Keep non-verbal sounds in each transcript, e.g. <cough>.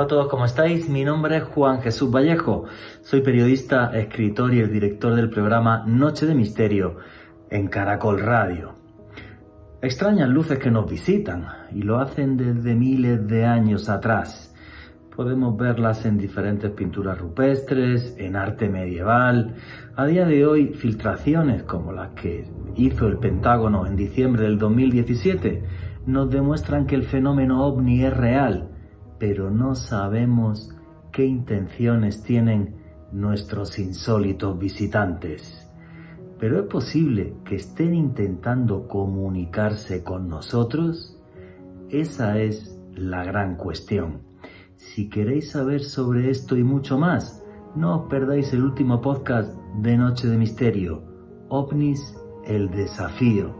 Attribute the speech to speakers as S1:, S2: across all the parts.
S1: Hola a todos, ¿cómo estáis? Mi nombre es Juan Jesús Vallejo. Soy periodista, escritor y el director del programa Noche de Misterio en Caracol Radio. Extrañas luces que nos visitan y lo hacen desde miles de años atrás. Podemos verlas en diferentes pinturas rupestres, en arte medieval. A día de hoy, filtraciones como las que hizo el Pentágono en diciembre del 2017 nos demuestran que el fenómeno ovni es real, pero no sabemos qué intenciones tienen nuestros insólitos visitantes. Pero es posible que estén intentando comunicarse con nosotros? Esa es la gran cuestión. Si queréis saber sobre esto y mucho más, no os perdáis el último podcast de Noche de Misterio, OVNIS, el desafío.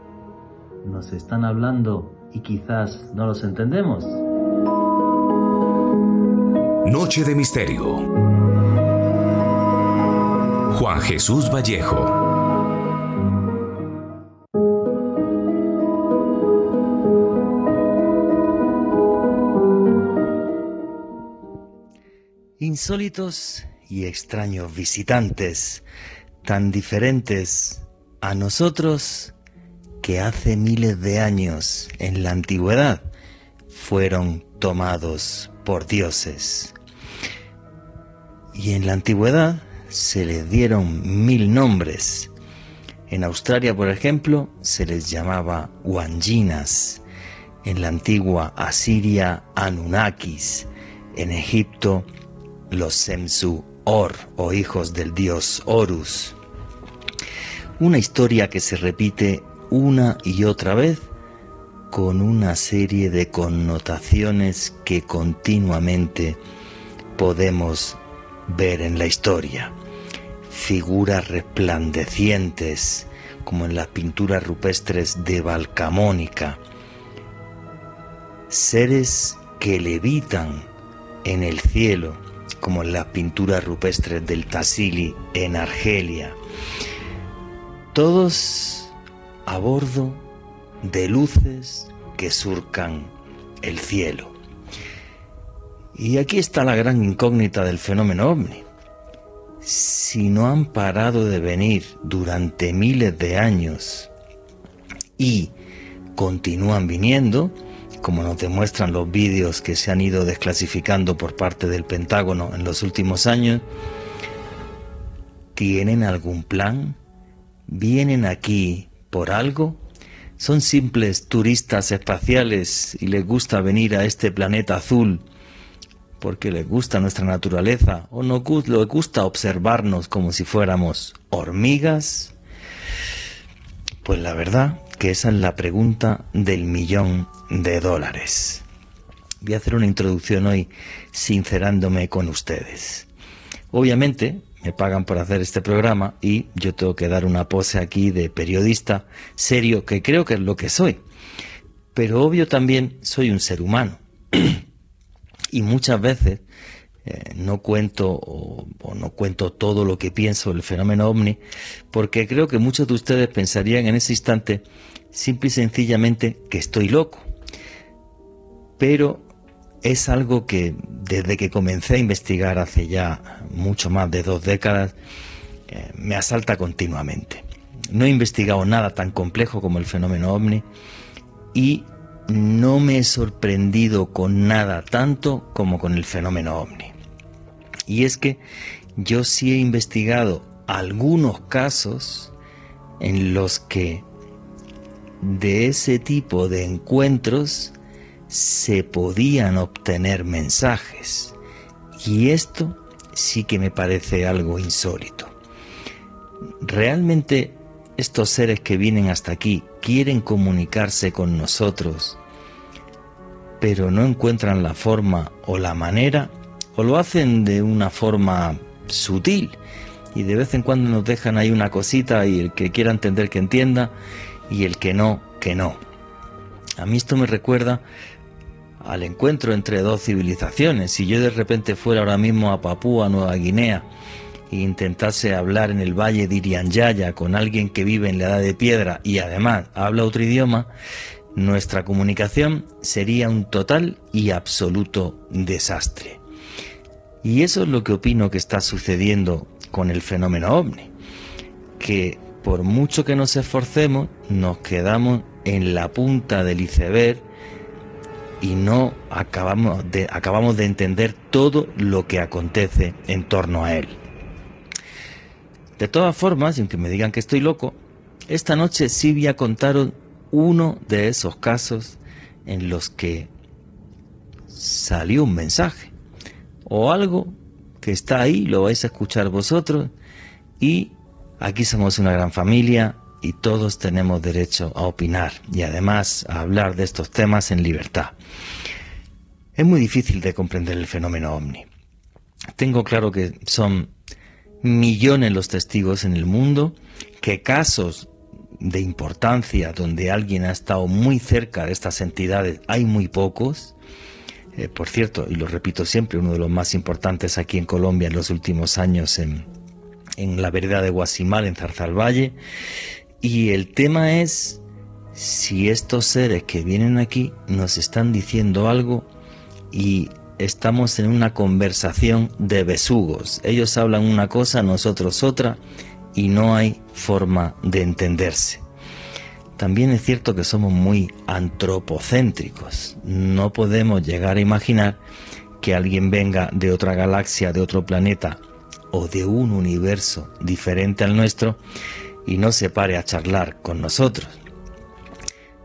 S1: Nos están hablando y quizás no los entendemos.
S2: Noche de Misterio. Juan Jesús Vallejo.
S1: Insólitos y extraños visitantes, tan diferentes a nosotros que hace miles de años en la antigüedad fueron tomados por dioses. Y en la antigüedad se les dieron mil nombres. En Australia, por ejemplo, se les llamaba Wanginas. En la antigua Asiria, Anunnakis. En Egipto, los Semsu Or o hijos del dios Horus. Una historia que se repite una y otra vez con una serie de connotaciones que continuamente podemos ver en la historia. Figuras resplandecientes, como en las pinturas rupestres de Valcamónica. Seres que levitan en el cielo, como en las pinturas rupestres del Tassili en Argelia. Todos a bordo de luces que surcan el cielo. Y aquí está la gran incógnita del fenómeno ovni. Si no han parado de venir durante miles de años y continúan viniendo, como nos demuestran los vídeos que se han ido desclasificando por parte del Pentágono en los últimos años, ¿tienen algún plan? ¿Vienen aquí por algo? ¿Son simples turistas espaciales y les gusta venir a este planeta azul porque les gusta nuestra naturaleza o no les gusta observarnos como si fuéramos hormigas? Pues la verdad que esa es la pregunta del millón de dólares. Voy a hacer una introducción hoy sincerándome con ustedes. Obviamente me pagan por hacer este programa y yo tengo que dar una pose aquí de periodista serio, que creo que es lo que soy. Pero obvio también soy un ser humano. <clears throat> y muchas veces eh, no cuento o, no cuento todo lo que pienso del fenómeno ovni, porque creo que muchos de ustedes pensarían en ese instante simple y sencillamente que estoy loco. Pero es algo que desde que comencé a investigar hace ya mucho más de dos décadas, eh, me asalta continuamente. No he investigado nada tan complejo como el fenómeno ovni y no me he sorprendido con nada tanto como con el fenómeno ovni. Y es que yo sí he investigado algunos casos en los que de ese tipo de encuentros se podían obtener mensajes. Y esto sí que me parece algo insólito. ¿Realmente estos seres que vienen hasta aquí quieren comunicarse con nosotros, pero no encuentran la forma o la manera, o lo hacen de una forma sutil y de vez en cuando nos dejan ahí una cosita y el que quiera entender que entienda y el que no, que no. A mí esto me recuerda al encuentro entre dos civilizaciones. Si yo de repente fuera ahora mismo a Papúa Nueva Guinea e intentase hablar en el valle de Irianyaya con alguien que vive en la edad de piedra y además habla otro idioma, nuestra comunicación sería un total y absoluto desastre. Y eso es lo que opino que está sucediendo con el fenómeno ovni, que por mucho que nos esforcemos, nos quedamos en la punta del iceberg y no acabamos de, acabamos de entender todo lo que acontece en torno a él. De todas formas, y aunque me digan que estoy loco, esta noche sí voy a contaros uno de esos casos en los que salió un mensaje o algo que está ahí, lo vais a escuchar vosotros y aquí somos una gran familia y todos tenemos derecho a opinar y además a hablar de estos temas en libertad. Es muy difícil de comprender el fenómeno ovni. Tengo claro que son millones los testigos en el mundo, que casos de importancia donde alguien ha estado muy cerca de estas entidades hay muy pocos. Eh, por cierto, y lo repito siempre, uno de los más importantes aquí en Colombia en los últimos años en, en la vereda de Guasimal, en Zarzalvalle. Y el tema es si estos seres que vienen aquí nos están diciendo algo y estamos en una conversación de besugos. Ellos hablan una cosa, nosotros otra, y no hay forma de entenderse. También es cierto que somos muy antropocéntricos. No podemos llegar a imaginar que alguien venga de otra galaxia, de otro planeta o de un universo diferente al nuestro y no se pare a charlar con nosotros.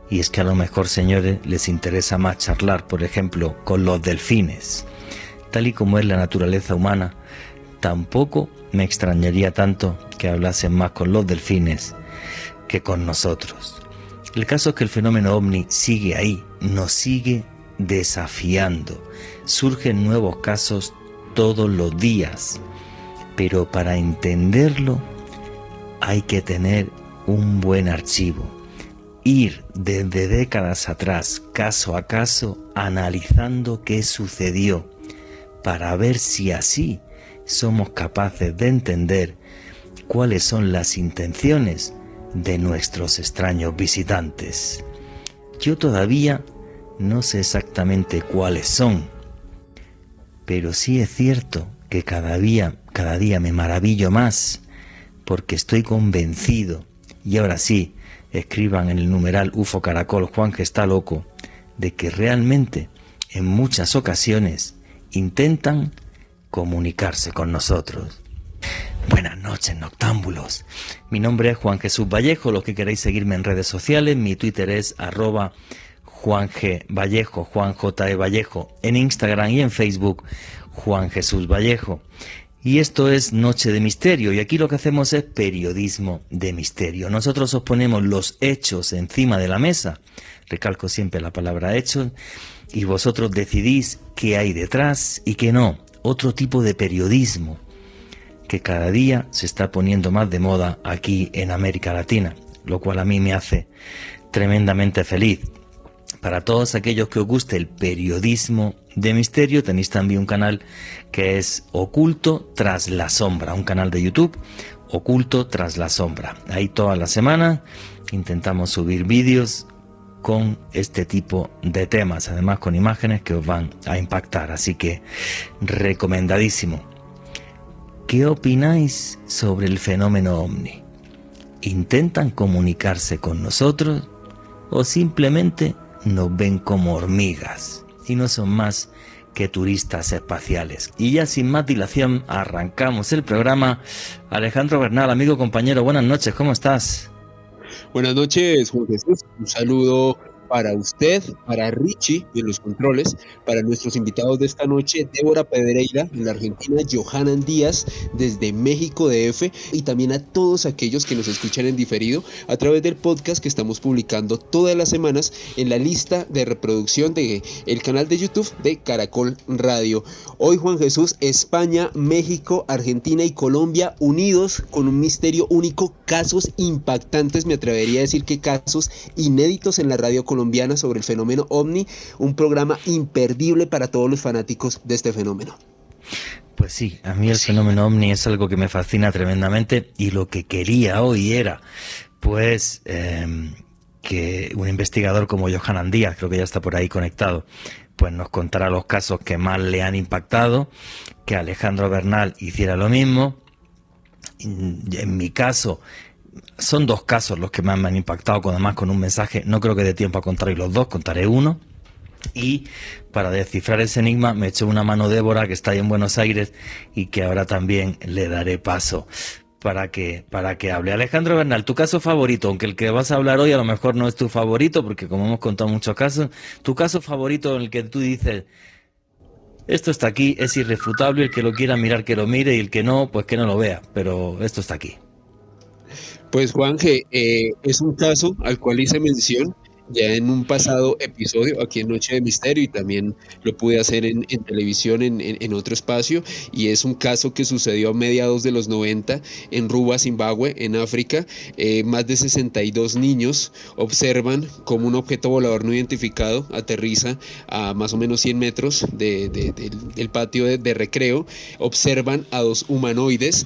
S1: Y es que a lo mejor, señores, les interesa más charlar, por ejemplo, con los delfines. Tal y como es la naturaleza humana, tampoco me extrañaría tanto que hablasen más con los delfines que con nosotros. El caso es que el fenómeno ovni sigue ahí, nos sigue desafiando. Surgen nuevos casos todos los días, pero para entenderlo hay que tener un buen archivo. Ir desde décadas atrás, caso a caso, analizando qué sucedió, para ver si así somos capaces de entender cuáles son las intenciones de nuestros extraños visitantes. Yo todavía no sé exactamente cuáles son, pero sí es cierto que cada día, cada día me maravillo más porque estoy convencido, y ahora sí, escriban en el numeral UFO Caracol Juan que está loco, de que realmente en muchas ocasiones intentan comunicarse con nosotros. Buenas noches, noctámbulos. Mi nombre es Juan Jesús Vallejo. Los que queréis seguirme en redes sociales, mi Twitter es arroba Juan G. Vallejo, Juan J. E. Vallejo. En Instagram y en Facebook, Juan Jesús Vallejo. Y esto es Noche de Misterio, y aquí lo que hacemos es periodismo de misterio. Nosotros os ponemos los hechos encima de la mesa, recalco siempre la palabra hechos, y vosotros decidís qué hay detrás y qué no. Otro tipo de periodismo que cada día se está poniendo más de moda aquí en América Latina, lo cual a mí me hace tremendamente feliz. Para todos aquellos que os guste el periodismo de misterio, tenéis también un canal que es Oculto tras la sombra, un canal de YouTube, Oculto tras la sombra. Ahí toda la semana intentamos subir vídeos con este tipo de temas, además con imágenes que os van a impactar, así que recomendadísimo. ¿Qué opináis sobre el fenómeno ovni? ¿Intentan comunicarse con nosotros o simplemente nos ven como hormigas y no son más que turistas espaciales. Y ya sin más dilación arrancamos el programa. Alejandro Bernal, amigo compañero, buenas noches, ¿cómo estás?
S3: Buenas noches, Juan Jesús. Un saludo para usted, para Richie en los controles, para nuestros invitados de esta noche, Débora Pedreira en la Argentina, Johanan Díaz desde México DF y también a todos aquellos que nos escuchan en diferido a través del podcast que estamos publicando todas las semanas en la lista de reproducción de el canal de YouTube de Caracol Radio. Hoy Juan Jesús, España, México, Argentina y Colombia unidos con un misterio único, casos impactantes, me atrevería a decir que casos inéditos en la radio colombiana sobre el fenómeno ovni, un programa imperdible para todos los fanáticos de este fenómeno.
S1: Pues sí, a mí el fenómeno ovni es algo que me fascina tremendamente y lo que quería hoy era, pues, em, que un investigador como Johanan Díaz, creo que ya está por ahí conectado, pues nos contará los casos que más le han impactado, que Alejandro Bernal hiciera lo mismo. En mi caso, son dos casos los que más me han impactado, con además con un mensaje, no creo que dé tiempo a contar los dos, contaré uno. Y para descifrar ese enigma me echó una mano Débora, que está ahí en Buenos Aires y que ahora también le daré paso para que, para que hable. Alejandro Bernal, tu caso favorito, aunque el que vas a hablar hoy a lo mejor no es tu favorito, porque como hemos contado muchos casos, tu caso favorito en el que tú dices, esto está aquí, es irrefutable, el que lo quiera mirar que lo mire y el que no, pues que no lo vea, pero esto está aquí.
S3: Pues Juanje, eh, es un caso al cual hice mención ya en un pasado episodio aquí en Noche de Misterio y también lo pude hacer en, televisión en, otro espacio y es un caso que sucedió a mediados de los 90 en Ruba, Zimbabue, en África. Eh, más de 62 niños observan como un objeto volador no identificado aterriza a más o menos 100 metros del, patio de recreo, observan a dos humanoides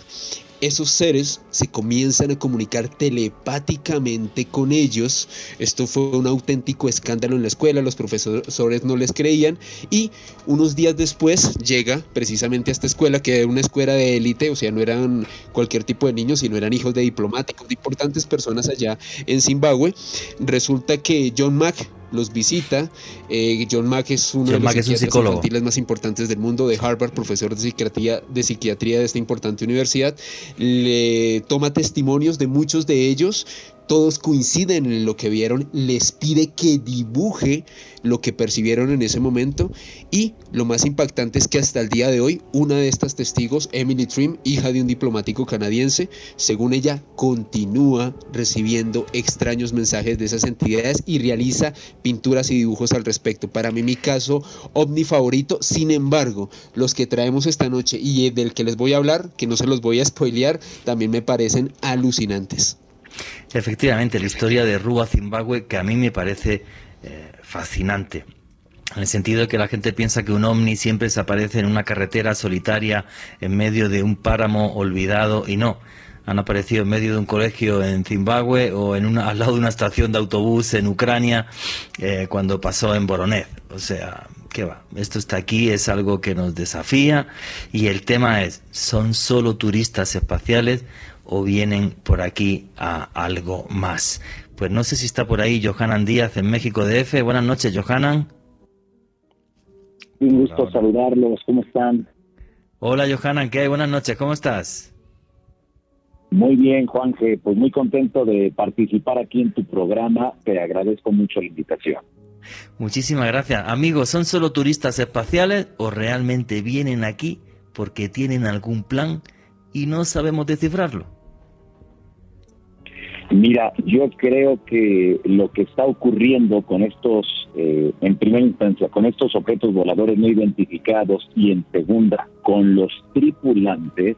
S3: esos seres se comienzan a comunicar telepáticamente con ellos. Esto fue un auténtico escándalo en la escuela, los profesores no les creían y unos días después llega precisamente a esta escuela, que era una escuela de élite, o sea, no eran cualquier tipo de niños, sino eran hijos de diplomáticos, de importantes personas allá en Zimbabue. Resulta que John Mack, los visita. Eh, John Mack es uno de los psiquiatras infantiles más importantes del mundo de Harvard, profesor de psiquiatría, de psiquiatría de esta importante universidad. Le toma testimonios de muchos de ellos todos coinciden en lo que vieron, les pide que dibuje lo que percibieron en ese momento y lo más impactante es que hasta el día de hoy una de estas testigos, Emily Trim, hija de un diplomático canadiense, según ella continúa recibiendo extraños mensajes de esas entidades y realiza pinturas y dibujos al respecto. Para mí mi caso ovni favorito, sin embargo, los que traemos esta noche y del que les voy a hablar, que no se los voy a spoilear, también me parecen alucinantes.
S1: Efectivamente, la historia de Rúa Zimbabue, que a mí me parece eh, fascinante. En el sentido de que la gente piensa que un ovni siempre se aparece en una carretera solitaria en medio de un páramo olvidado y no. Han aparecido en medio de un colegio en Zimbabue o en una, al lado de una estación de autobús en Ucrania eh, cuando pasó en Voronezh. O sea, ¿qué va? Esto está aquí, es algo que nos desafía y el tema es, ¿son solo turistas espaciales o vienen por aquí a algo más. Pues no sé si está por ahí Johanan Díaz en México DF. Buenas noches, Johanan.
S4: Un gusto saludarlos, ¿cómo están?
S1: Hola, Johanan, ¿qué hay? Buenas noches, ¿cómo estás?
S4: Muy bien, Juanje, pues muy contento de participar aquí en tu programa, te agradezco mucho la invitación.
S1: Muchísimas gracias. Amigos, ¿son solo turistas espaciales o realmente vienen aquí porque tienen algún plan y no sabemos descifrarlo?
S4: Mira, yo creo que lo que está ocurriendo con estos, eh, en primera instancia, con estos objetos voladores no identificados y en segunda, con los tripulantes,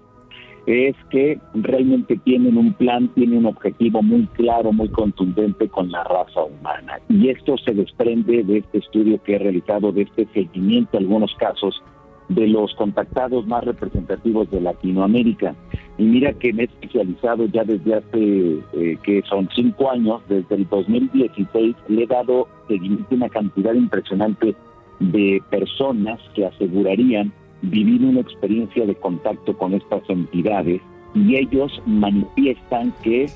S4: es que realmente tienen un plan, tienen un objetivo muy claro, muy contundente con la raza humana. Y esto se desprende de este estudio que he realizado, de este seguimiento, en algunos casos, de los contactados más representativos de Latinoamérica. Y mira que me he especializado ya desde hace, eh, que son cinco años, desde el 2016, le he dado seguimiento una cantidad impresionante de personas que asegurarían vivir una experiencia de contacto con estas entidades. Y ellos manifiestan que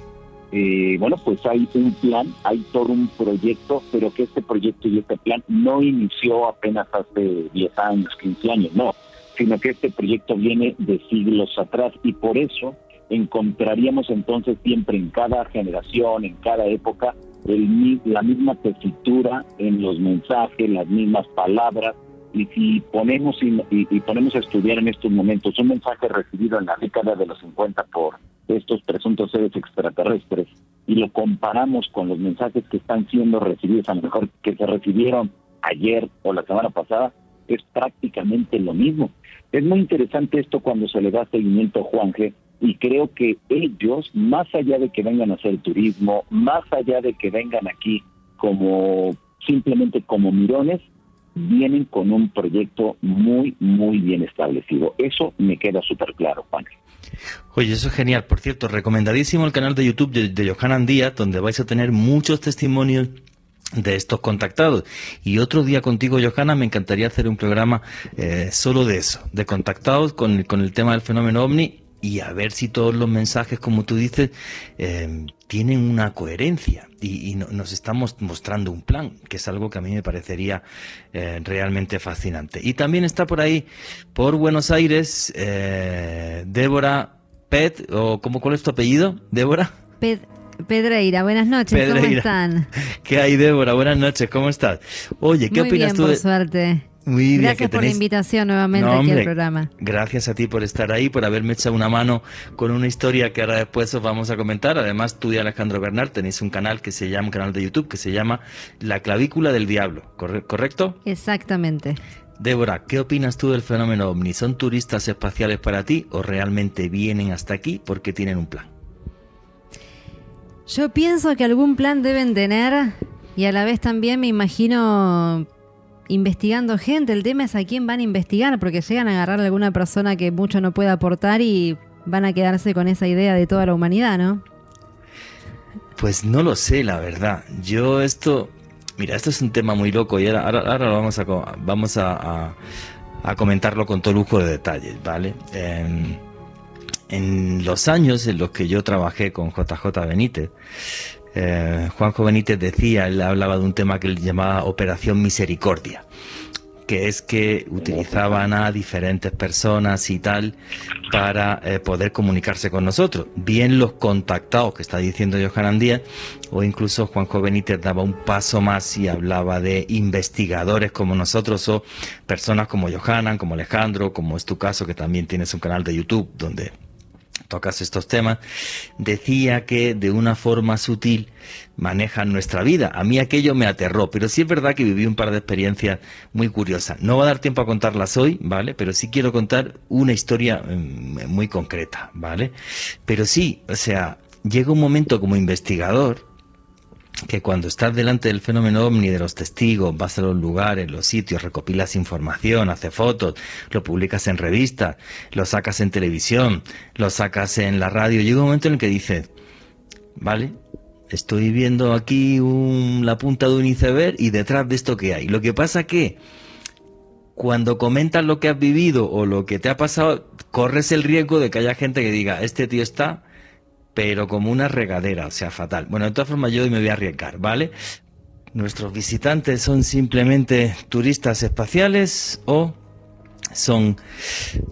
S4: eh, bueno, pues hay un plan, hay todo un proyecto, pero que este proyecto y este plan no inició apenas hace 10 años, 15 años, no, sino que este proyecto viene de siglos atrás y por eso encontraríamos entonces siempre en cada generación, en cada época, el, la misma tesitura en los mensajes, las mismas palabras, y si ponemos y, ponemos a estudiar en estos momentos un mensaje recibido en la década de los 50 por estos presuntos seres extraterrestres y lo comparamos con los mensajes que están siendo recibidos, a lo mejor que se recibieron ayer o la semana pasada, es prácticamente lo mismo. Es muy interesante esto cuando se le da seguimiento a Juan G. Y creo que ellos, más allá de que vengan a hacer turismo, más allá de que vengan aquí como simplemente como mirones, vienen con un proyecto muy, muy bien establecido. Eso me queda súper claro, Juan.
S1: Oye, eso es genial. Por cierto, recomendadísimo el canal de YouTube de, de Johanan Díaz, donde vais a tener muchos testimonios de estos contactados. Y otro día contigo, Johanna, me encantaría hacer un programa eh, solo de eso, de contactados con, con, el tema del fenómeno ovni y a ver si todos los mensajes, como tú dices, eh, tienen una coherencia y, y, nos estamos mostrando un plan, que es algo que a mí me parecería eh, realmente fascinante. Y también está por ahí, por Buenos Aires, eh, Débora Pet, o ¿cómo, ¿cuál es tu apellido, Débora?
S5: Pet. Pedreira, buenas noches, Pedreira. ¿cómo están? <laughs>
S1: ¿Qué hay, Débora? Buenas noches, ¿cómo estás? Oye, ¿qué
S5: Muy
S1: opinas
S5: bien,
S1: tú
S5: por
S1: de...
S5: suerte.
S1: Muy bien,
S5: Gracias
S1: que
S5: por
S1: tenéis...
S5: la invitación nuevamente
S1: No,
S5: aquí
S1: hombre,
S5: al programa.
S1: Gracias a ti por estar ahí, por haberme echado una mano con una historia que ahora después os vamos a comentar. Además, tú y Alejandro Bernal tenéis un canal que se llama, un canal de YouTube que se llama La clavícula del diablo, ¿corre- ¿correcto?
S5: Exactamente.
S1: Débora, ¿qué opinas tú del fenómeno ovni? ¿Son turistas espaciales para ti o realmente vienen hasta aquí porque tienen un plan?
S5: Yo pienso que algún plan deben tener y a la vez también me imagino investigando gente. El tema es a quién van a investigar porque llegan a agarrar a alguna persona que mucho no puede aportar y van a quedarse con esa idea de toda la humanidad, ¿no?
S1: Pues no lo sé, la verdad. Yo esto, mira, esto es un tema muy loco y ahora, lo vamos a, vamos a, a- a comentarlo con todo lujo de detalles, ¿vale? En, en los años en los que yo trabajé con JJ Benítez, eh, Juanjo Benítez decía, él hablaba de un tema que él llamaba Operación Misericordia, que es que utilizaban a diferentes personas y tal para eh, poder comunicarse con nosotros. Bien los contactados que está diciendo Johanan Díaz, o incluso Juanjo Benítez daba un paso más y hablaba de investigadores como nosotros o personas como Johanan, como Alejandro, como es tu caso, que también tienes un canal de YouTube donde tocas estos temas, decía que de una forma sutil manejan nuestra vida. A mí aquello me aterró, pero sí es verdad que viví un par de experiencias muy curiosas. No va a dar tiempo a contarlas hoy, ¿vale? Pero sí quiero contar una historia mm, muy concreta, ¿vale? Pero sí, o sea, llega un momento como investigador que cuando estás delante del fenómeno ovni, de los testigos, vas a los lugares, los sitios, recopilas información, haces fotos, lo publicas en revistas, lo sacas en televisión, lo sacas en la radio, llega un momento en el que dices, vale, estoy viendo aquí un- la punta de un iceberg y detrás de esto que hay. Lo que pasa que cuando comentas lo que has vivido o lo que te ha pasado, corres el riesgo de que haya gente que diga, este tío está pero como una regadera, o sea, fatal. Bueno, de todas formas yo hoy me voy a arriesgar, ¿vale? ¿Nuestros visitantes son simplemente turistas espaciales o son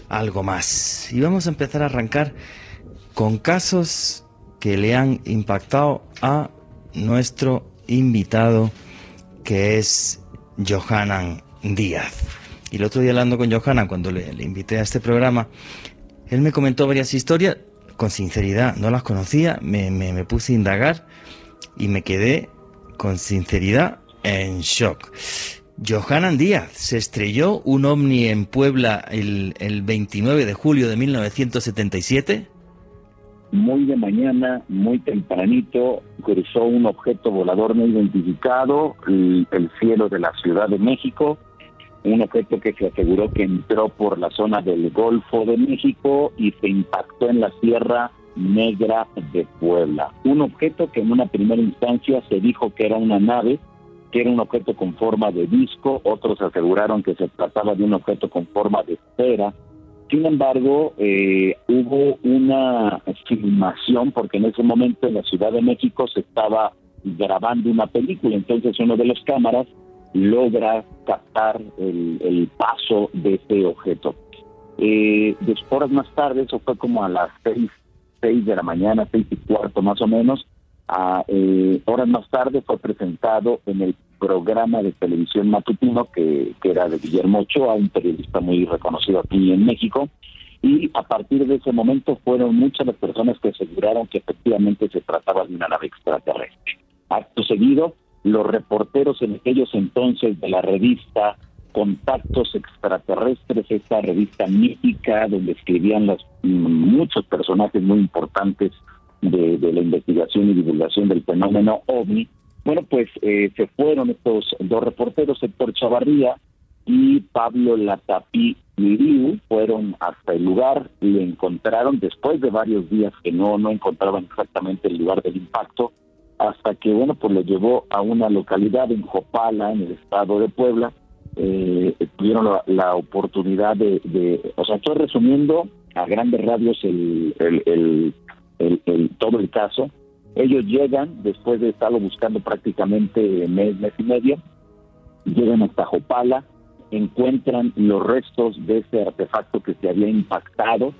S1: algo más? Y vamos a empezar a arrancar con casos que le han impactado a nuestro invitado, que es Johanan Díaz. Y el otro día hablando con Johanan, cuando le, le invité a este programa, él me comentó varias historias, con sinceridad, no las conocía, me, me- me puse a indagar y me quedé con sinceridad en shock. Johanan Díaz se estrelló un ovni en Puebla el, el 29 de julio de 1977.
S4: muy de mañana, muy tempranito, cruzó un objeto volador no identificado el, el cielo de la Ciudad de México, un objeto que se aseguró que entró por la zona del Golfo de México y se impactó en la Sierra Negra de Puebla. Un objeto que en una primera instancia se dijo que era una nave, que era un objeto con forma de disco, otros aseguraron que se trataba de un objeto con forma de esfera, sin embargo, eh, hubo una filmación porque en ese momento en la Ciudad de México se estaba grabando una película, entonces uno de los cámaras logra captar el, paso de este objeto. Eh, después, horas más tarde, eso fue como a las seis, seis de la mañana, seis y cuarto más o menos, a, eh, horas más tarde fue presentado en el programa de televisión matutino que, que era de Guillermo Ochoa, un periodista muy reconocido aquí en México, y a partir de ese momento fueron muchas las personas que aseguraron que efectivamente se trataba de una nave extraterrestre. Acto seguido, los reporteros en aquellos entonces de la revista Contactos Extraterrestres, esta revista mítica donde escribían los, muchos personajes muy importantes de, la investigación y divulgación del fenómeno OVNI, bueno, pues eh, se fueron estos dos reporteros, Héctor Chavarría y Pablo Latapí Liu, fueron hasta el lugar y encontraron, después de varios días que no, no encontraban exactamente el lugar del impacto, hasta que, bueno, pues lo llevó a una localidad en Jopala, en el estado de Puebla. Eh, tuvieron la, oportunidad de, o sea, estoy resumiendo a grandes radios el, el, el, todo el caso. Ellos llegan, después de estarlo buscando prácticamente mes, mes y medio, llegan hasta Jopala, encuentran los restos de ese artefacto que se había impactado,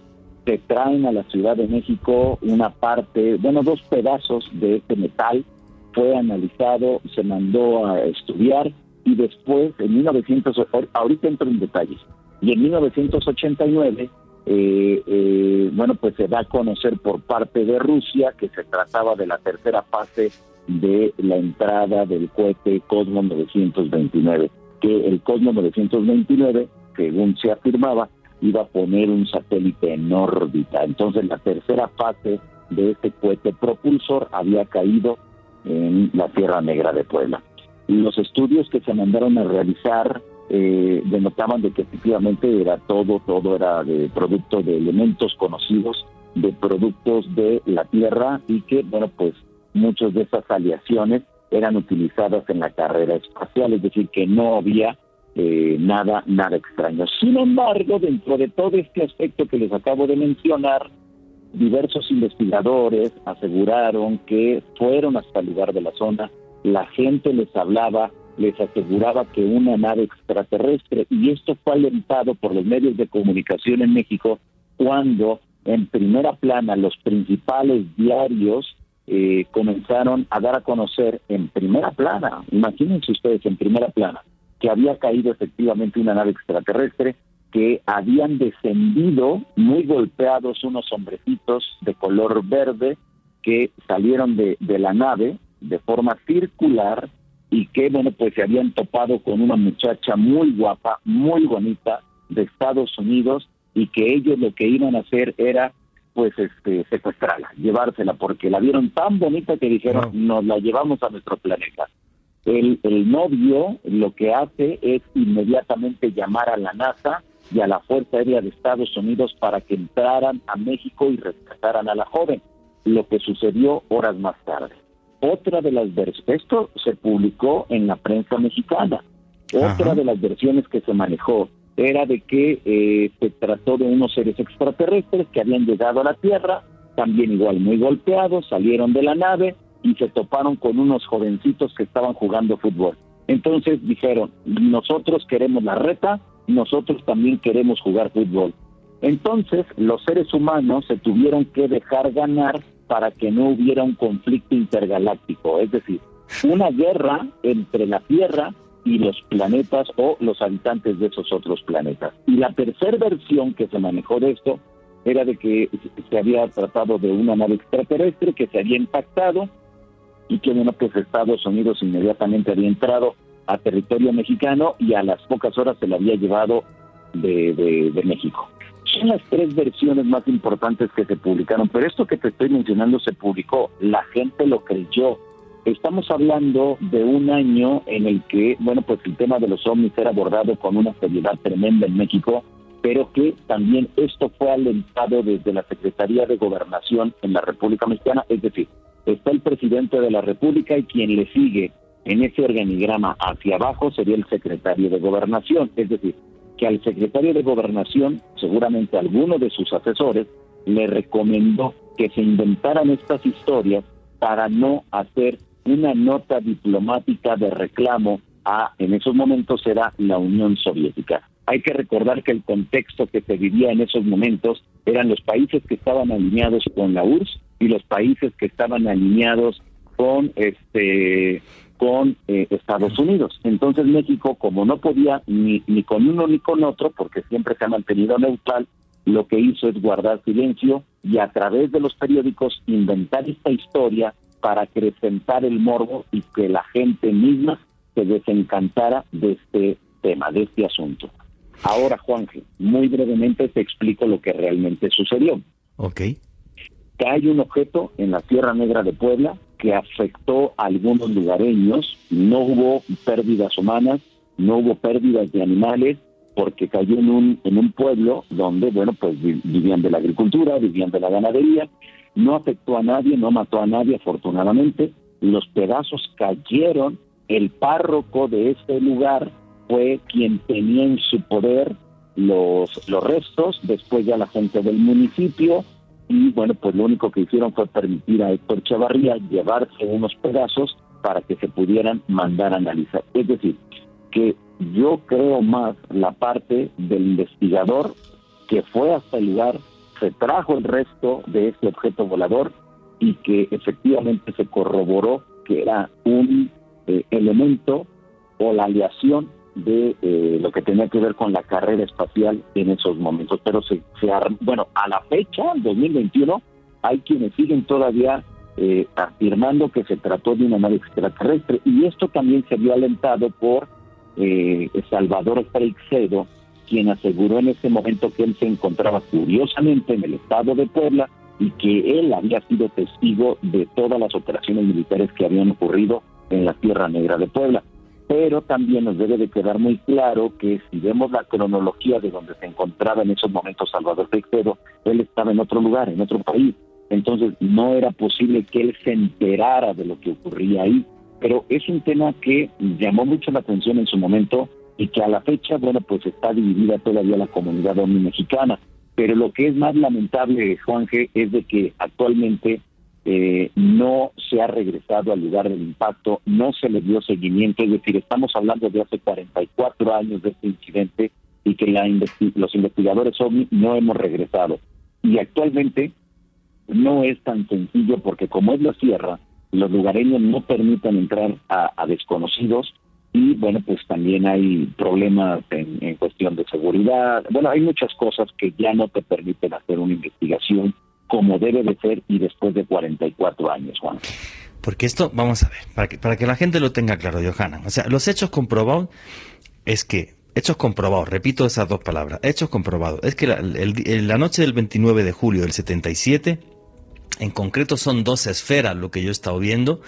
S4: se traen a la Ciudad de México una parte, bueno, dos pedazos de este metal, fue analizado, se mandó a estudiar y después, en 1900, ahorita entro en detalles, y en 1989, eh, eh, bueno, pues se da a conocer por parte de Rusia que se trataba de la tercera fase de la entrada del cohete Cosmos 929 que el Cosmos 929, según se afirmaba, iba a poner un satélite en órbita. Entonces la tercera fase de este cohete propulsor había caído en la Tierra Negra de Puebla. Los estudios que se mandaron a realizar eh, denotaban de que efectivamente era todo, todo era de producto de elementos conocidos, de productos de la Tierra y que, bueno, pues muchas de esas aleaciones eran utilizadas en la carrera espacial, es decir, que no había eh, nada, nada extraño. Sin embargo, dentro de todo este aspecto que les acabo de mencionar, diversos investigadores aseguraron que fueron hasta el lugar de la zona, la gente les hablaba, les aseguraba que una nave extraterrestre, y esto fue alentado por los medios de comunicación en México cuando en primera plana los principales diarios eh, comenzaron a dar a conocer en primera plana, imagínense ustedes en primera plana, que había caído efectivamente una nave extraterrestre, que habían descendido muy golpeados unos hombrecitos de color verde que salieron de, de la nave de forma circular y que, bueno, pues se habían topado con una muchacha muy guapa, muy bonita de Estados Unidos y que ellos lo que iban a hacer era pues este secuestrarla, llevársela, porque la vieron tan bonita que dijeron, nos la llevamos a nuestro planeta. El, el novio lo que hace es inmediatamente llamar a la NASA y a la Fuerza Aérea de Estados Unidos para que entraran a México y rescataran a la joven, lo que sucedió horas más tarde. Otra de las versiones, esto se publicó en la prensa mexicana, otra de las versiones que se manejó era de que eh, se trató de unos seres extraterrestres que habían llegado a la Tierra, también igual muy golpeados, salieron de la nave y se toparon con unos jovencitos que estaban jugando fútbol. Entonces dijeron, nosotros queremos la reta, nosotros también queremos jugar fútbol. Entonces los seres humanos se tuvieron que dejar ganar para que no hubiera un conflicto intergaláctico, es decir, una guerra entre la Tierra y los planetas o los habitantes de esos otros planetas. Y la tercera versión que se manejó de esto era de que se había tratado de una nave extraterrestre que se había impactado y que bueno pues Estados Unidos inmediatamente había entrado a territorio mexicano y a las pocas horas se la había llevado de, de, México. Son las tres versiones más importantes que se publicaron, pero esto que te estoy mencionando se publicó, la gente lo creyó, Estamos hablando de un año en el que, bueno, pues el tema de los ovnis era abordado con una seriedad tremenda en México, pero que también esto fue alentado desde la Secretaría de Gobernación en la República Mexicana, es decir, está el presidente de la República y quien le sigue en ese organigrama hacia abajo sería el secretario de Gobernación, es decir, que al secretario de Gobernación, seguramente alguno de sus asesores, le recomendó que se inventaran estas historias para no hacer una nota diplomática de reclamo a, en esos momentos era la Unión Soviética. Hay que recordar que el contexto que se vivía en esos momentos eran los países que estaban alineados con la URSS y los países que estaban alineados con este con eh, Estados Unidos. Entonces México, como no podía ni, ni con uno ni con otro, porque siempre se ha mantenido neutral, lo que hizo es guardar silencio y a través de los periódicos inventar esta historia para acrecentar el morbo y que la gente misma se desencantara de este tema, de este asunto. Ahora, Juanje, muy brevemente te explico lo que realmente sucedió.
S1: Ok.
S4: Hay un objeto en la Sierra Negra de Puebla que afectó a algunos lugareños, no hubo pérdidas humanas, no hubo pérdidas de animales, porque cayó en un, en un pueblo donde, bueno, pues vivían de la agricultura, vivían de la ganadería, no afectó a nadie, no mató a nadie afortunadamente, los pedazos cayeron, el párroco de este lugar fue quien tenía en su poder los, los restos, después ya la gente del municipio, y bueno, pues lo único que hicieron fue permitir a Héctor Chavarría llevarse unos pedazos para que se pudieran mandar a analizar. Es decir, que yo creo más la parte del investigador que fue hasta el lugar, se trajo el resto de este objeto volador y que efectivamente se corroboró que era un eh, elemento o la aleación de eh, lo que tenía que ver con la carrera espacial en esos momentos. Pero se, se bueno, a la fecha, 2021, hay quienes siguen todavía eh, afirmando que se trató de una nave extraterrestre y esto también se vio alentado por eh, Salvador Freixedo, quien aseguró en ese momento que él se encontraba curiosamente en el estado de Puebla y que él había sido testigo de todas las operaciones militares que habían ocurrido en la Tierra Negra de Puebla. Pero también nos debe de quedar muy claro que si vemos la cronología de donde se encontraba en esos momentos Salvador Freixedo, él estaba en otro lugar, en otro país. Entonces no era posible que él se enterara de lo que ocurría ahí pero es un tema que llamó mucho la atención en su momento y que a la fecha, bueno, pues está dividida todavía la comunidad mexicana. Pero lo que es más lamentable, Juanje, es de que actualmente eh, no se ha regresado al lugar del impacto, no se le dio seguimiento, es decir, estamos hablando de hace 44 años de este incidente y que la los investigadores OVNI no hemos regresado. Y actualmente no es tan sencillo porque como es la sierra, los lugareños no permitan entrar a, desconocidos y bueno, pues también hay problemas en, cuestión de seguridad. Bueno, hay muchas cosas que ya no te permiten hacer una investigación como debe de ser y después de 44 años, Juan.
S1: Porque esto, vamos a ver, para que, para que la gente lo tenga claro, Johanna. O sea, los hechos comprobados es que, hechos comprobados, repito esas dos palabras, hechos comprobados, es que la, la noche del 29 de julio del 77, en concreto son dos esferas, lo que yo he estado viendo,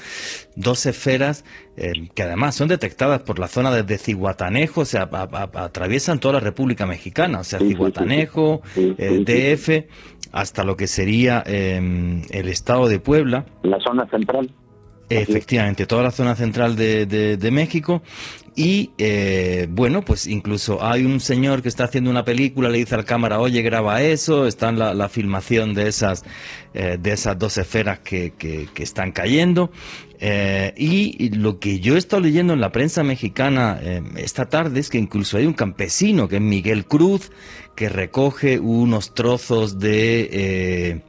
S1: dos esferas eh, que además son detectadas por la zona de Ciguatanejo, o sea, atraviesan toda la República Mexicana, o sea, Ciguatanejo, eh, DF, hasta lo que sería em, el estado de Puebla.
S4: La zona central.
S1: Efectivamente, toda la zona central de, de, México. Y eh, bueno, pues incluso hay un señor que está haciendo una película, le dice al cámara, oye, graba eso, está en la, filmación de esas, eh, de esas dos esferas que, que, están cayendo. Eh, y lo que yo he estado leyendo en la prensa mexicana esta tarde es que incluso hay un campesino, que es Miguel Cruz, que recoge unos trozos de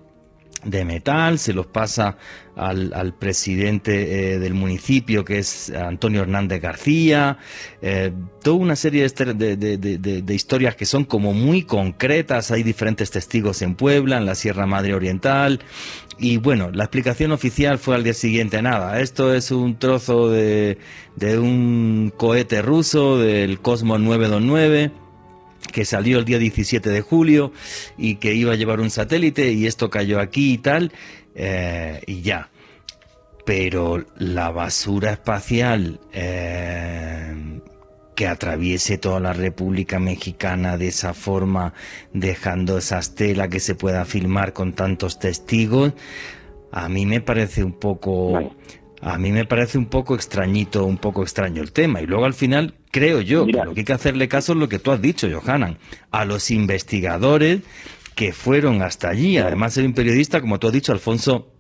S1: de metal, se los pasa al, al presidente eh, del municipio, que es Antonio Hernández García, eh, toda una serie de, de, de, de, historias que son como muy concretas, hay diferentes testigos en Puebla, en la Sierra Madre Oriental, y bueno, la explicación oficial fue al día siguiente, nada, esto es un trozo de, de un cohete ruso del Cosmos 929, que salió el día 17 de julio y que iba a llevar un satélite y esto cayó aquí y tal, eh, y ya. Pero la basura espacial eh, que atraviese toda la República Mexicana de esa forma, dejando esa estela que se pueda filmar con tantos testigos, a mí me parece un poco... A mí me parece un poco extrañito, un poco extraño el tema. Y luego al final creo yo que lo que hay que hacerle caso es lo que tú has dicho, Johanan, a los investigadores que fueron hasta allí. Además, hay un periodista, como tú has dicho, Alfonso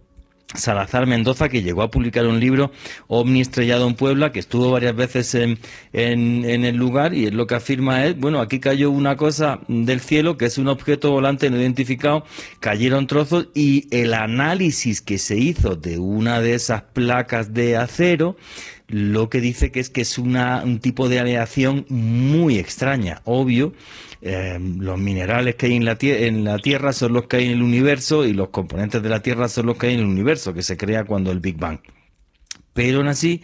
S1: Salazar Mendoza, que llegó a publicar un libro, OVNI Estrellado en Puebla, que estuvo varias veces en, en, el lugar y lo que afirma es, bueno, aquí cayó una cosa del cielo, que es un objeto volante no identificado, cayeron trozos y el análisis que se hizo de una de esas placas de acero, lo que dice que es que es una, un tipo de aleación muy extraña, obvio, eh, los minerales que hay en la, en la Tierra son los que hay en el universo y los componentes de la Tierra son los que hay en el universo, que se crea cuando el Big Bang. Pero aún así,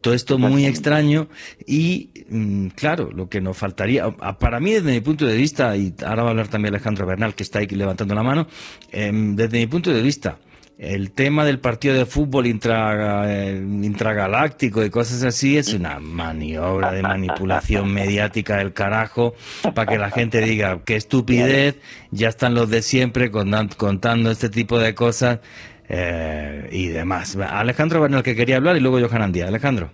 S1: todo esto muy extraño y mm, claro, lo que nos faltaría, para mí desde mi punto de vista, y ahora va a hablar también Alejandro Bernal que está ahí levantando la mano, em, desde mi punto de vista, el tema del partido de fútbol eh, intragaláctico y cosas así es una maniobra de manipulación <laughs> mediática del carajo para que la gente diga qué estupidez, ya están los de siempre contando este tipo de cosas. eh, y demás. Alejandro bueno, el que quería hablar y luego Johan Andía. Alejandro.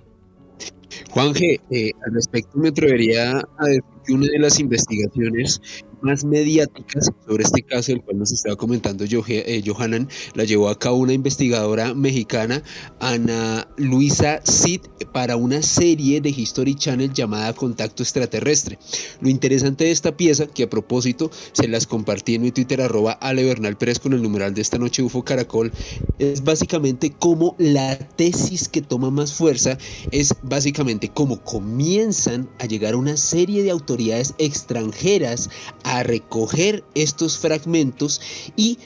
S3: Juan G, eh, al respecto me atrevería a decir que una de las investigaciones más mediáticas sobre este caso del cual nos estaba comentando eh, Johanan, la llevó a cabo una investigadora mexicana, Ana Luisa Cid, para una serie de History Channel llamada Contacto Extraterrestre. Lo interesante de esta pieza, que a propósito se las compartí en mi Twitter arroba Ale Bernal Pérez con el numeral de esta noche UFO Caracol, es básicamente cómo la tesis que toma más fuerza es básicamente cómo comienzan a llegar una serie de autoridades extranjeras a recoger estos fragmentos y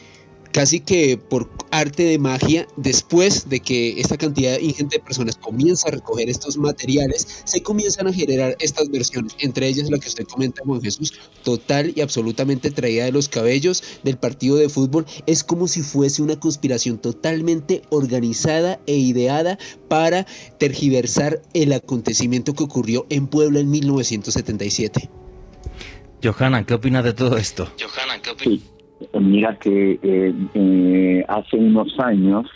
S3: casi que por arte de magia, después de que esta cantidad ingente de personas comienza a recoger estos materiales, se comienzan a generar estas versiones, entre ellas la que usted comenta, Juan Jesús, total y absolutamente traída de los cabellos del partido de fútbol, es como si fuese una conspiración totalmente organizada e ideada para tergiversar el acontecimiento que ocurrió en Puebla en 1977.
S1: Johanna, ¿qué opinas de todo esto?
S4: Johanna, ¿qué opinas? Mira que eh, eh, hace unos años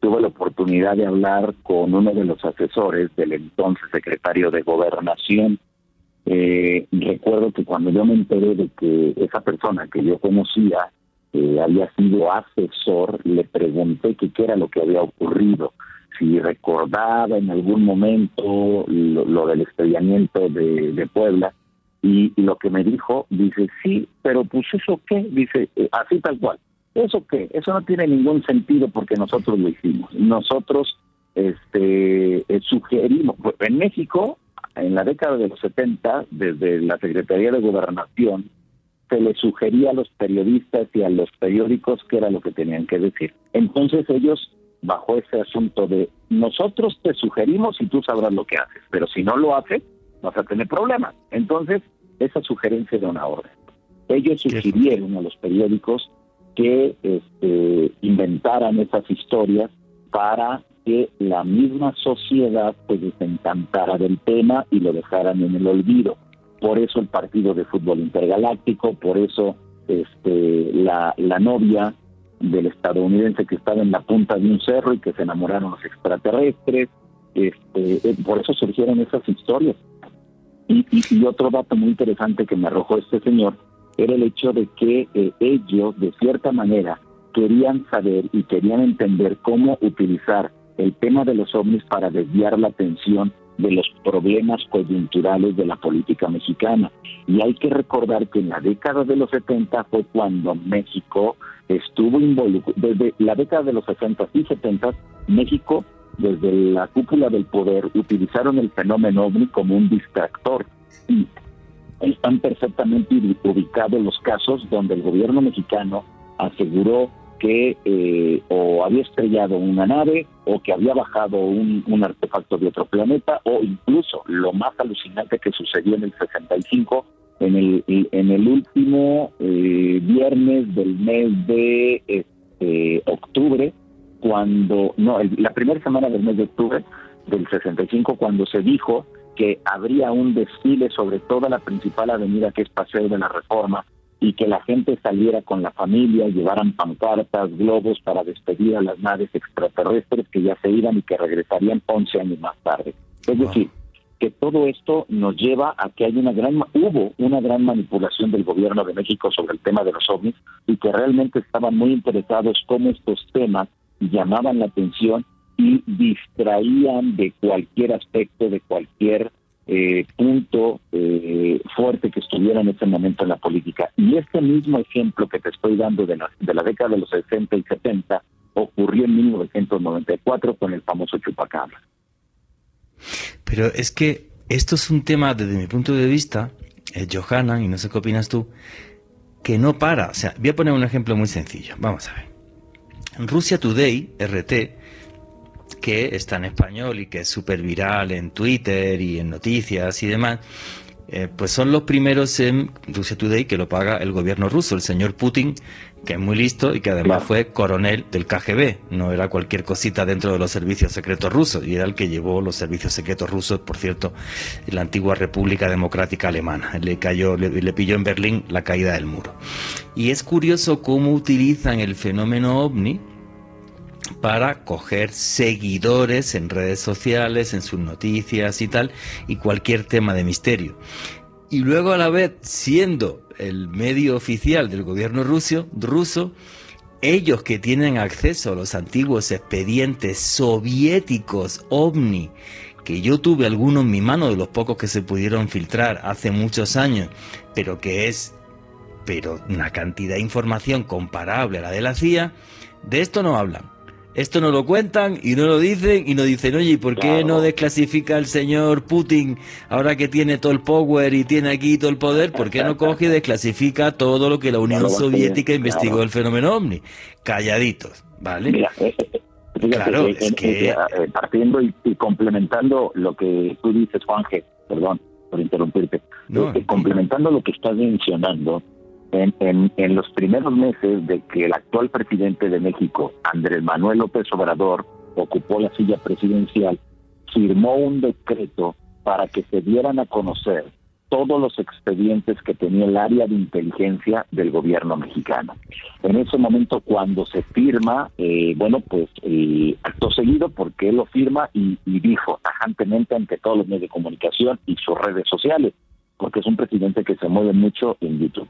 S4: tuve la oportunidad de hablar con uno de los asesores del entonces secretario de Gobernación. Eh, recuerdo que cuando yo me enteré de que esa persona que yo conocía había sido asesor, le pregunté qué era lo que había ocurrido, si recordaba en algún momento lo, del estrellamiento de Puebla y, lo que me dijo, dice, sí, pero pues eso qué, dice, eh, así tal cual. ¿Eso qué? Eso no tiene ningún sentido porque nosotros lo hicimos. Nosotros este, eh, sugerimos, pues, en México, en la década de los 70, desde la Secretaría de Gobernación, se le sugería a los periodistas y a los periódicos qué era lo que tenían que decir. Entonces ellos, bajo ese asunto de nosotros te sugerimos y tú sabrás lo que haces, pero si no lo haces, vas a tener problemas. Entonces, esa sugerencia de una orden. Ellos sugirieron a los periódicos que este, inventaran esas historias para que la misma sociedad pues desencantara del tema y lo dejaran en el olvido. Por eso el partido de fútbol intergaláctico, por eso este, la, la novia del estadounidense que estaba en la punta de un cerro y que se enamoraron los extraterrestres, este, eh, por eso surgieron esas historias. Y, otro dato muy interesante que me arrojó este señor era el hecho de que eh, ellos, de cierta manera, querían saber y querían entender cómo utilizar el tema de los ovnis para desviar la atención de los problemas coyunturales de la política mexicana. Y hay que recordar que en la década de los 70 fue cuando México estuvo involucrado, desde la década de los 60 y 70, México desde la cúpula del poder utilizaron el fenómeno ovni como un distractor y están perfectamente ubicados los casos donde el gobierno mexicano aseguró que eh, o había estrellado una nave o que había bajado un, artefacto de otro planeta o incluso lo más alucinante que sucedió en el 65 en el en el último eh, viernes del mes de este, octubre cuando, no, la primera semana del mes de octubre del 65, cuando se dijo que habría un desfile sobre toda la principal avenida que es Paseo de la Reforma y que la gente saliera con la familia, llevaran pancartas, globos para despedir a las naves extraterrestres que ya se iban y que regresarían 11 años más tarde. Es decir, que todo esto nos lleva a que hay una gran hubo una gran manipulación del gobierno de México sobre el tema de los ovnis y que realmente estaban muy interesados cómo estos temas llamaban la atención y distraían de cualquier aspecto, de cualquier eh, punto eh, fuerte que estuviera en ese momento en la política. Y este mismo ejemplo que te estoy dando de la, década de los 60 y 70 ocurrió en 1994 con el famoso chupacabra.
S1: Pero es que esto es un tema, desde mi punto de vista, eh, Johanna, y no sé qué opinas tú, que no para. O sea, voy a poner un ejemplo muy sencillo. Vamos a ver. Rusia Today, RT, que está en español y que es súper viral en Twitter y en noticias y demás, eh, pues son los primeros en Rusia Today que lo paga el gobierno ruso, el señor Putin, que es muy listo y que además fue coronel del KGB, no era cualquier cosita dentro de los servicios secretos rusos, y era el que llevó los servicios secretos rusos, por cierto, en la antigua República Democrática Alemana. Le cayó, le, le pilló en Berlín la caída del muro. Y es curioso cómo utilizan el fenómeno ovni para coger seguidores en redes sociales, en sus noticias y tal, y cualquier tema de misterio. Y luego a la vez, siendo el medio oficial del gobierno ruso, ruso ellos que tienen acceso a los antiguos expedientes soviéticos OVNI, que yo tuve algunos en mi mano de los pocos que se pudieron filtrar hace muchos años, pero que es pero una cantidad de información comparable a la de la CIA, de esto no hablan. Esto no lo cuentan y no lo dicen y no dicen, oye, ¿y por qué no desclasifica el señor Putin ahora que tiene todo el power y tiene aquí todo el poder? ¿Por qué no coge y desclasifica todo lo que la Unión Soviética investigó el fenómeno OVNI? Calladitos, ¿vale?
S4: Mira, eh, eh, eh, claro, es que... partiendo y, complementando lo que tú dices, Juanje, perdón por interrumpirte, complementando lo que estás mencionando, en, en, los primeros meses de que el actual presidente de México, Andrés Manuel López Obrador, ocupó la silla presidencial, firmó un decreto para que se dieran a conocer todos los expedientes que tenía el área de inteligencia del gobierno mexicano. En ese momento, cuando se firma, eh, bueno, pues eh, acto seguido, porque él lo firma y, y dijo tajantemente ante todos los medios de comunicación y sus redes sociales, porque es un presidente que se mueve mucho en YouTube.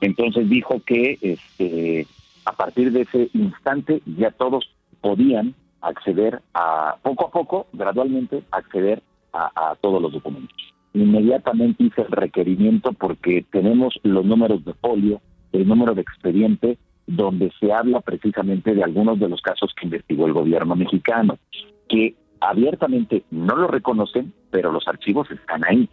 S4: Entonces dijo que este, a partir de ese instante ya todos podían acceder a, poco a poco, gradualmente, acceder a, todos los documentos. Inmediatamente hice el requerimiento porque tenemos los números de folio, el número de expediente, donde se habla precisamente de algunos de los casos que investigó el gobierno mexicano, que abiertamente no lo reconocen, pero los archivos están ahí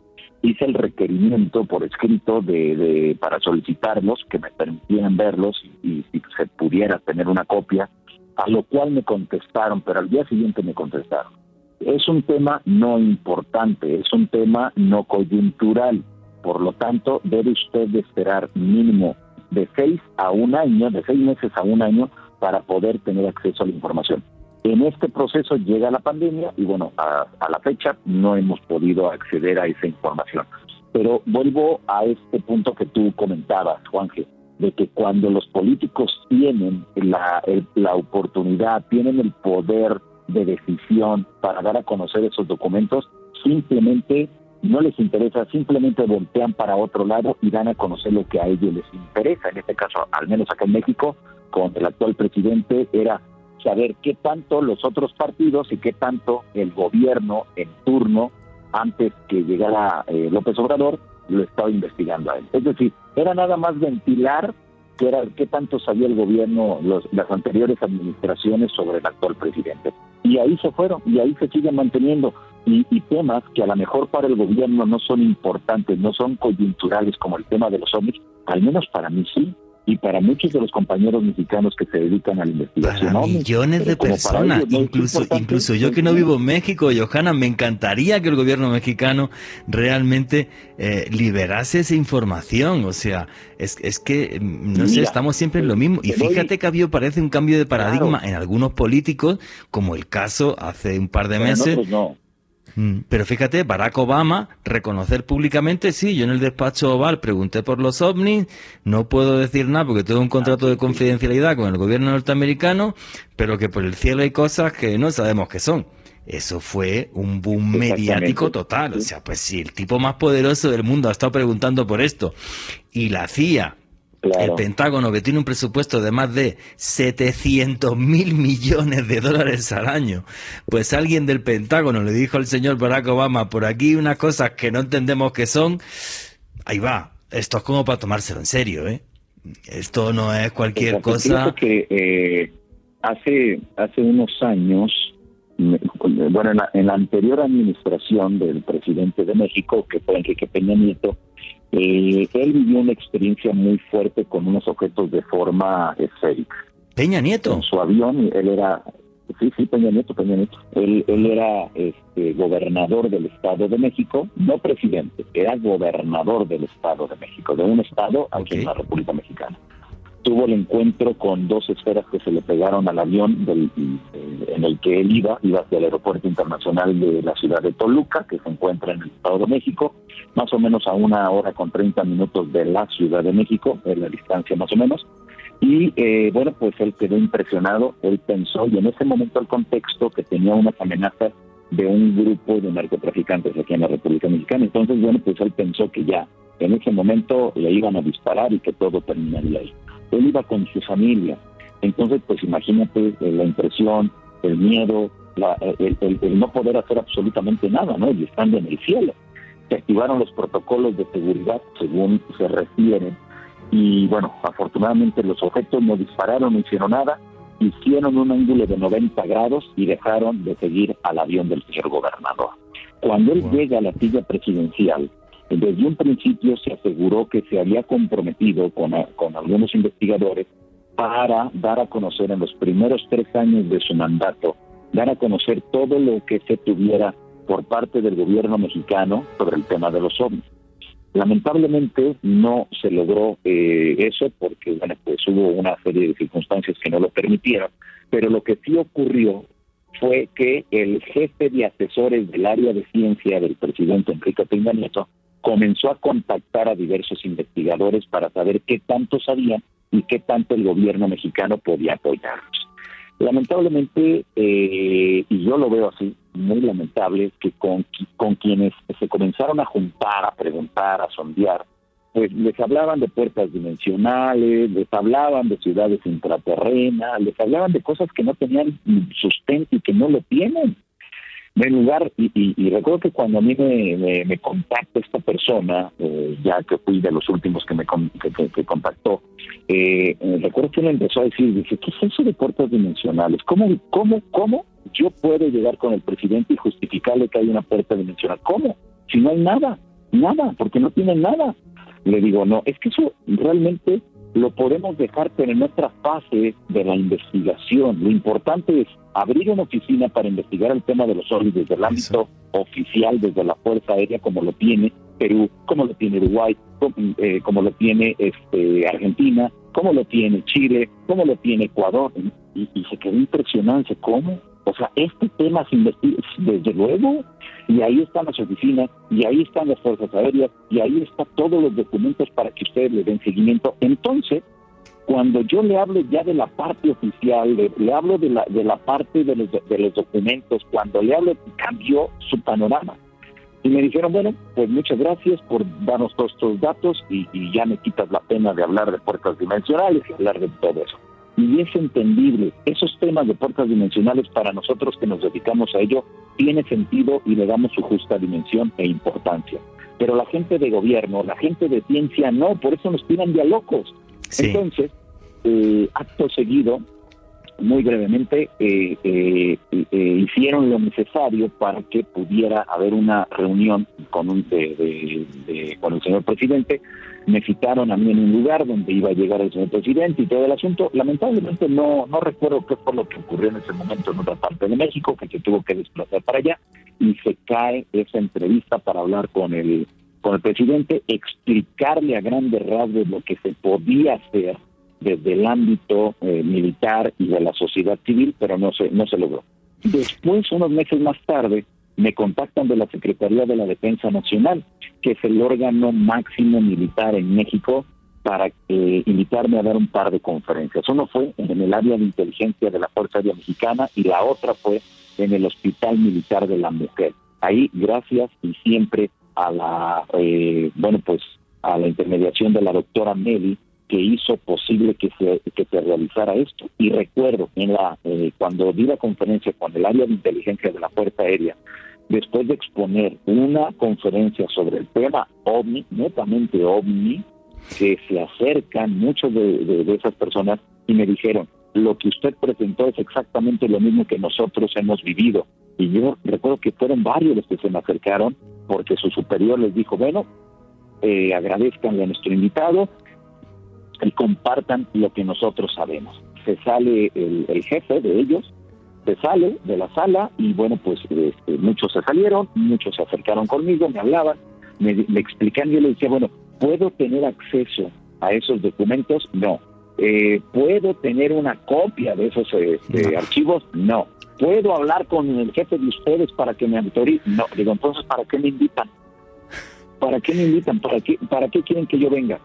S4: hice el requerimiento por escrito de, para solicitarlos, que me permitieran verlos y, si se pudiera tener una copia, a lo cual me contestaron, pero al día siguiente me contestaron. Es un tema no importante, es un tema no coyuntural, por lo tanto debe usted esperar mínimo de seis a un año, de seis meses a un año, para poder tener acceso a la información. En este proceso llega la pandemia y bueno, a, la fecha no hemos podido acceder a esa información. Pero vuelvo a este punto que tú comentabas, Juanje, de que cuando los políticos tienen la, la oportunidad, tienen el poder de decisión para dar a conocer esos documentos, simplemente no les interesa, simplemente voltean para otro lado y dan a conocer lo que a ellos les interesa. En este caso, al menos acá en México, con el actual presidente, era saber qué tanto los otros partidos y qué tanto el gobierno en turno, antes que llegara eh, López Obrador, lo estaba investigando a él. Es decir, era nada más ventilar qué, era, qué tanto sabía el gobierno, las anteriores administraciones sobre el actual presidente. Y ahí se fueron, y ahí se siguen manteniendo. Y, y, temas que a lo mejor para el gobierno no son importantes, no son coyunturales como el tema de los hombres, al menos para mí sí, y para muchos de los compañeros mexicanos que se dedican a la investigación.
S1: Para millones de personas, incluso, incluso yo que no vivo en México, Johanna, me encantaría que el gobierno mexicano realmente eh, liberase esa información. O sea, es, es que, mm, no sé, estamos siempre en lo mismo. Y fíjate que había, parece un cambio de paradigma en algunos políticos, como el caso hace un par de meses. Mm, pero fíjate, Barack Obama, reconocer públicamente, sí, yo en el despacho oval pregunté por los ovnis, no puedo decir nada porque tengo un contrato de confidencialidad con el gobierno norteamericano, pero que por el cielo hay cosas que no sabemos qué son. Eso fue un boom mediático total. O sea, pues si el tipo más poderoso del mundo ha estado preguntando por esto y la CIA el Pentágono, que tiene un presupuesto de más de 700 mil millones de dólares al año, pues alguien del Pentágono le dijo al señor Barack Obama, por aquí unas cosas que no entendemos qué son, ahí va, esto es como para tomárselo en serio, ¿eh? Esto no es cualquier cosa.
S4: que eh, hace, hace unos años, bueno, en la, en la anterior administración del presidente de México, que fue Enrique Peña Nieto, eh, él vivió una experiencia muy fuerte con unos objetos de forma esférica.
S1: Peña Nieto.
S4: En su avión, él era, sí, sí, Peña Nieto, Peña Nieto. Él, él era este, gobernador del Estado de México, no presidente, era gobernador del Estado de México, de un estado aquí en la República Mexicana tuvo el encuentro con dos esferas que se le pegaron al avión del, eh, en el que él iba, iba hacia el aeropuerto internacional de la ciudad de Toluca, que se encuentra en el Estado de México, más o menos a una hora con 30 minutos de la Ciudad de México, en la distancia más o menos. Y eh, bueno, pues él quedó impresionado, él pensó, y en ese momento el contexto que tenía unas amenazas de un grupo de narcotraficantes aquí en la República Mexicana. Entonces, bueno, pues él pensó que ya en ese momento le iban a disparar y que todo terminaría ahí. Él iba con su familia. Entonces, pues imagínate eh, la impresión, el miedo, el, el, no poder hacer absolutamente nada, ¿no? Y estando en el cielo. Se activaron los protocolos de seguridad según se refieren. Y bueno, afortunadamente los objetos no dispararon, no hicieron nada, hicieron un ángulo de 90 grados y dejaron de seguir al avión del señor gobernador. Cuando él llega a la silla presidencial, desde un principio se aseguró que se había comprometido con, algunos investigadores para dar a conocer en los primeros tres años de su mandato, dar a conocer todo lo que se tuviera por parte del gobierno mexicano sobre el tema de los ovnis. Lamentablemente no se logró eh, eso porque bueno, pues hubo una serie de circunstancias que no lo permitieron, pero lo que sí ocurrió fue que el jefe de asesores del área de ciencia del presidente Enrique Peña Nieto comenzó a contactar a diversos investigadores para saber qué tanto sabían y qué tanto el gobierno mexicano podía apoyarlos. Lamentablemente, eh, y yo lo veo así, muy lamentable, que con, con quienes se comenzaron a juntar, a preguntar, a sondear, pues les hablaban de puertas dimensionales, les hablaban de ciudades intraterrenas, les hablaban de cosas que no tenían sustento y que no lo tienen en lugar, y, recuerdo que cuando a mí me, me, contacta esta persona, eh, ya que fui de los últimos que me que, contactó, eh, eh, recuerdo que él empezó a decir, dice, ¿qué es eso de puertas dimensionales? ¿Cómo, cómo, cómo yo puedo llegar con el presidente y justificarle que hay una puerta dimensional? ¿Cómo? Si no hay nada, nada, porque no tienen nada. Le digo, no, es que eso realmente lo podemos dejar, pero en otra fase de la investigación. Lo importante es abrir una oficina para investigar el tema de los ovnis desde el ámbito oficial, desde la Fuerza Aérea, como lo tiene Perú, como lo tiene Uruguay, eh, como, lo tiene este, Argentina, como lo tiene Chile, como lo tiene Ecuador. Y, y se quedó impresionante. ¿Cómo? O sea, este tema se investiga, desde luego, y ahí están las oficinas, y ahí están las fuerzas aéreas, y ahí están todos los documentos para que ustedes le den seguimiento. Entonces, cuando yo le hablo ya de la parte oficial, le, hablo de la, de la parte de los, de los documentos, cuando le hablo, cambió su panorama. Y me dijeron, bueno, pues muchas gracias por darnos todos estos datos y, y ya me quitas la pena de hablar de puertas dimensionales y hablar de todo eso y es entendible. Esos temas de puertas dimensionales para nosotros que nos dedicamos a ello tiene sentido y le damos su justa dimensión e importancia. Pero la gente de gobierno, la gente de ciencia no, por eso nos tiran ya locos. Entonces, eh, acto seguido, muy brevemente, eh, eh, hicieron lo necesario para que pudiera haber una reunión con, un, con el señor presidente me citaron a mí en un lugar donde iba a llegar el señor presidente y todo el asunto. Lamentablemente no, no recuerdo qué fue lo que ocurrió en ese momento en otra parte de México, que se tuvo que desplazar para allá y se cae esa entrevista para hablar con el, con el presidente, explicarle a grandes rasgos lo que se podía hacer desde el ámbito eh, militar y de la sociedad civil, pero no se, no se logró. Después, unos meses más tarde, me contactan de la Secretaría de la Defensa Nacional, que es el órgano máximo militar en México, para eh, invitarme a dar un par de conferencias. Uno fue en el área de inteligencia de la Fuerza Aérea Mexicana y la otra fue en el Hospital Militar de la Mujer. Ahí, gracias y siempre a la, eh, bueno, pues a la intermediación de la doctora Meli, que hizo posible que se, que se realizara esto. Y recuerdo, en la eh, cuando di la conferencia con el área de inteligencia de la Fuerza Aérea, después de exponer una conferencia sobre el tema OVNI, netamente OVNI, que se acercan muchos de, esas personas y me dijeron, lo que usted presentó es exactamente lo mismo que nosotros hemos vivido. Y yo recuerdo que fueron varios los que se me acercaron porque su superior les dijo, bueno, eh, agradezcanle a nuestro invitado y compartan lo que nosotros sabemos. Se sale el jefe de ellos se sale de la sala y bueno, pues este, muchos se salieron, muchos se acercaron conmigo, me hablaban, me, explican, yo le decía, bueno, ¿puedo tener acceso a esos documentos? No. Eh, ¿Puedo tener una copia de esos este, archivos? No. ¿Puedo hablar con el jefe de ustedes para que me autorice? No. Digo, entonces, ¿para qué me invitan? ¿Para qué me invitan? ¿Para qué, para qué quieren que yo venga?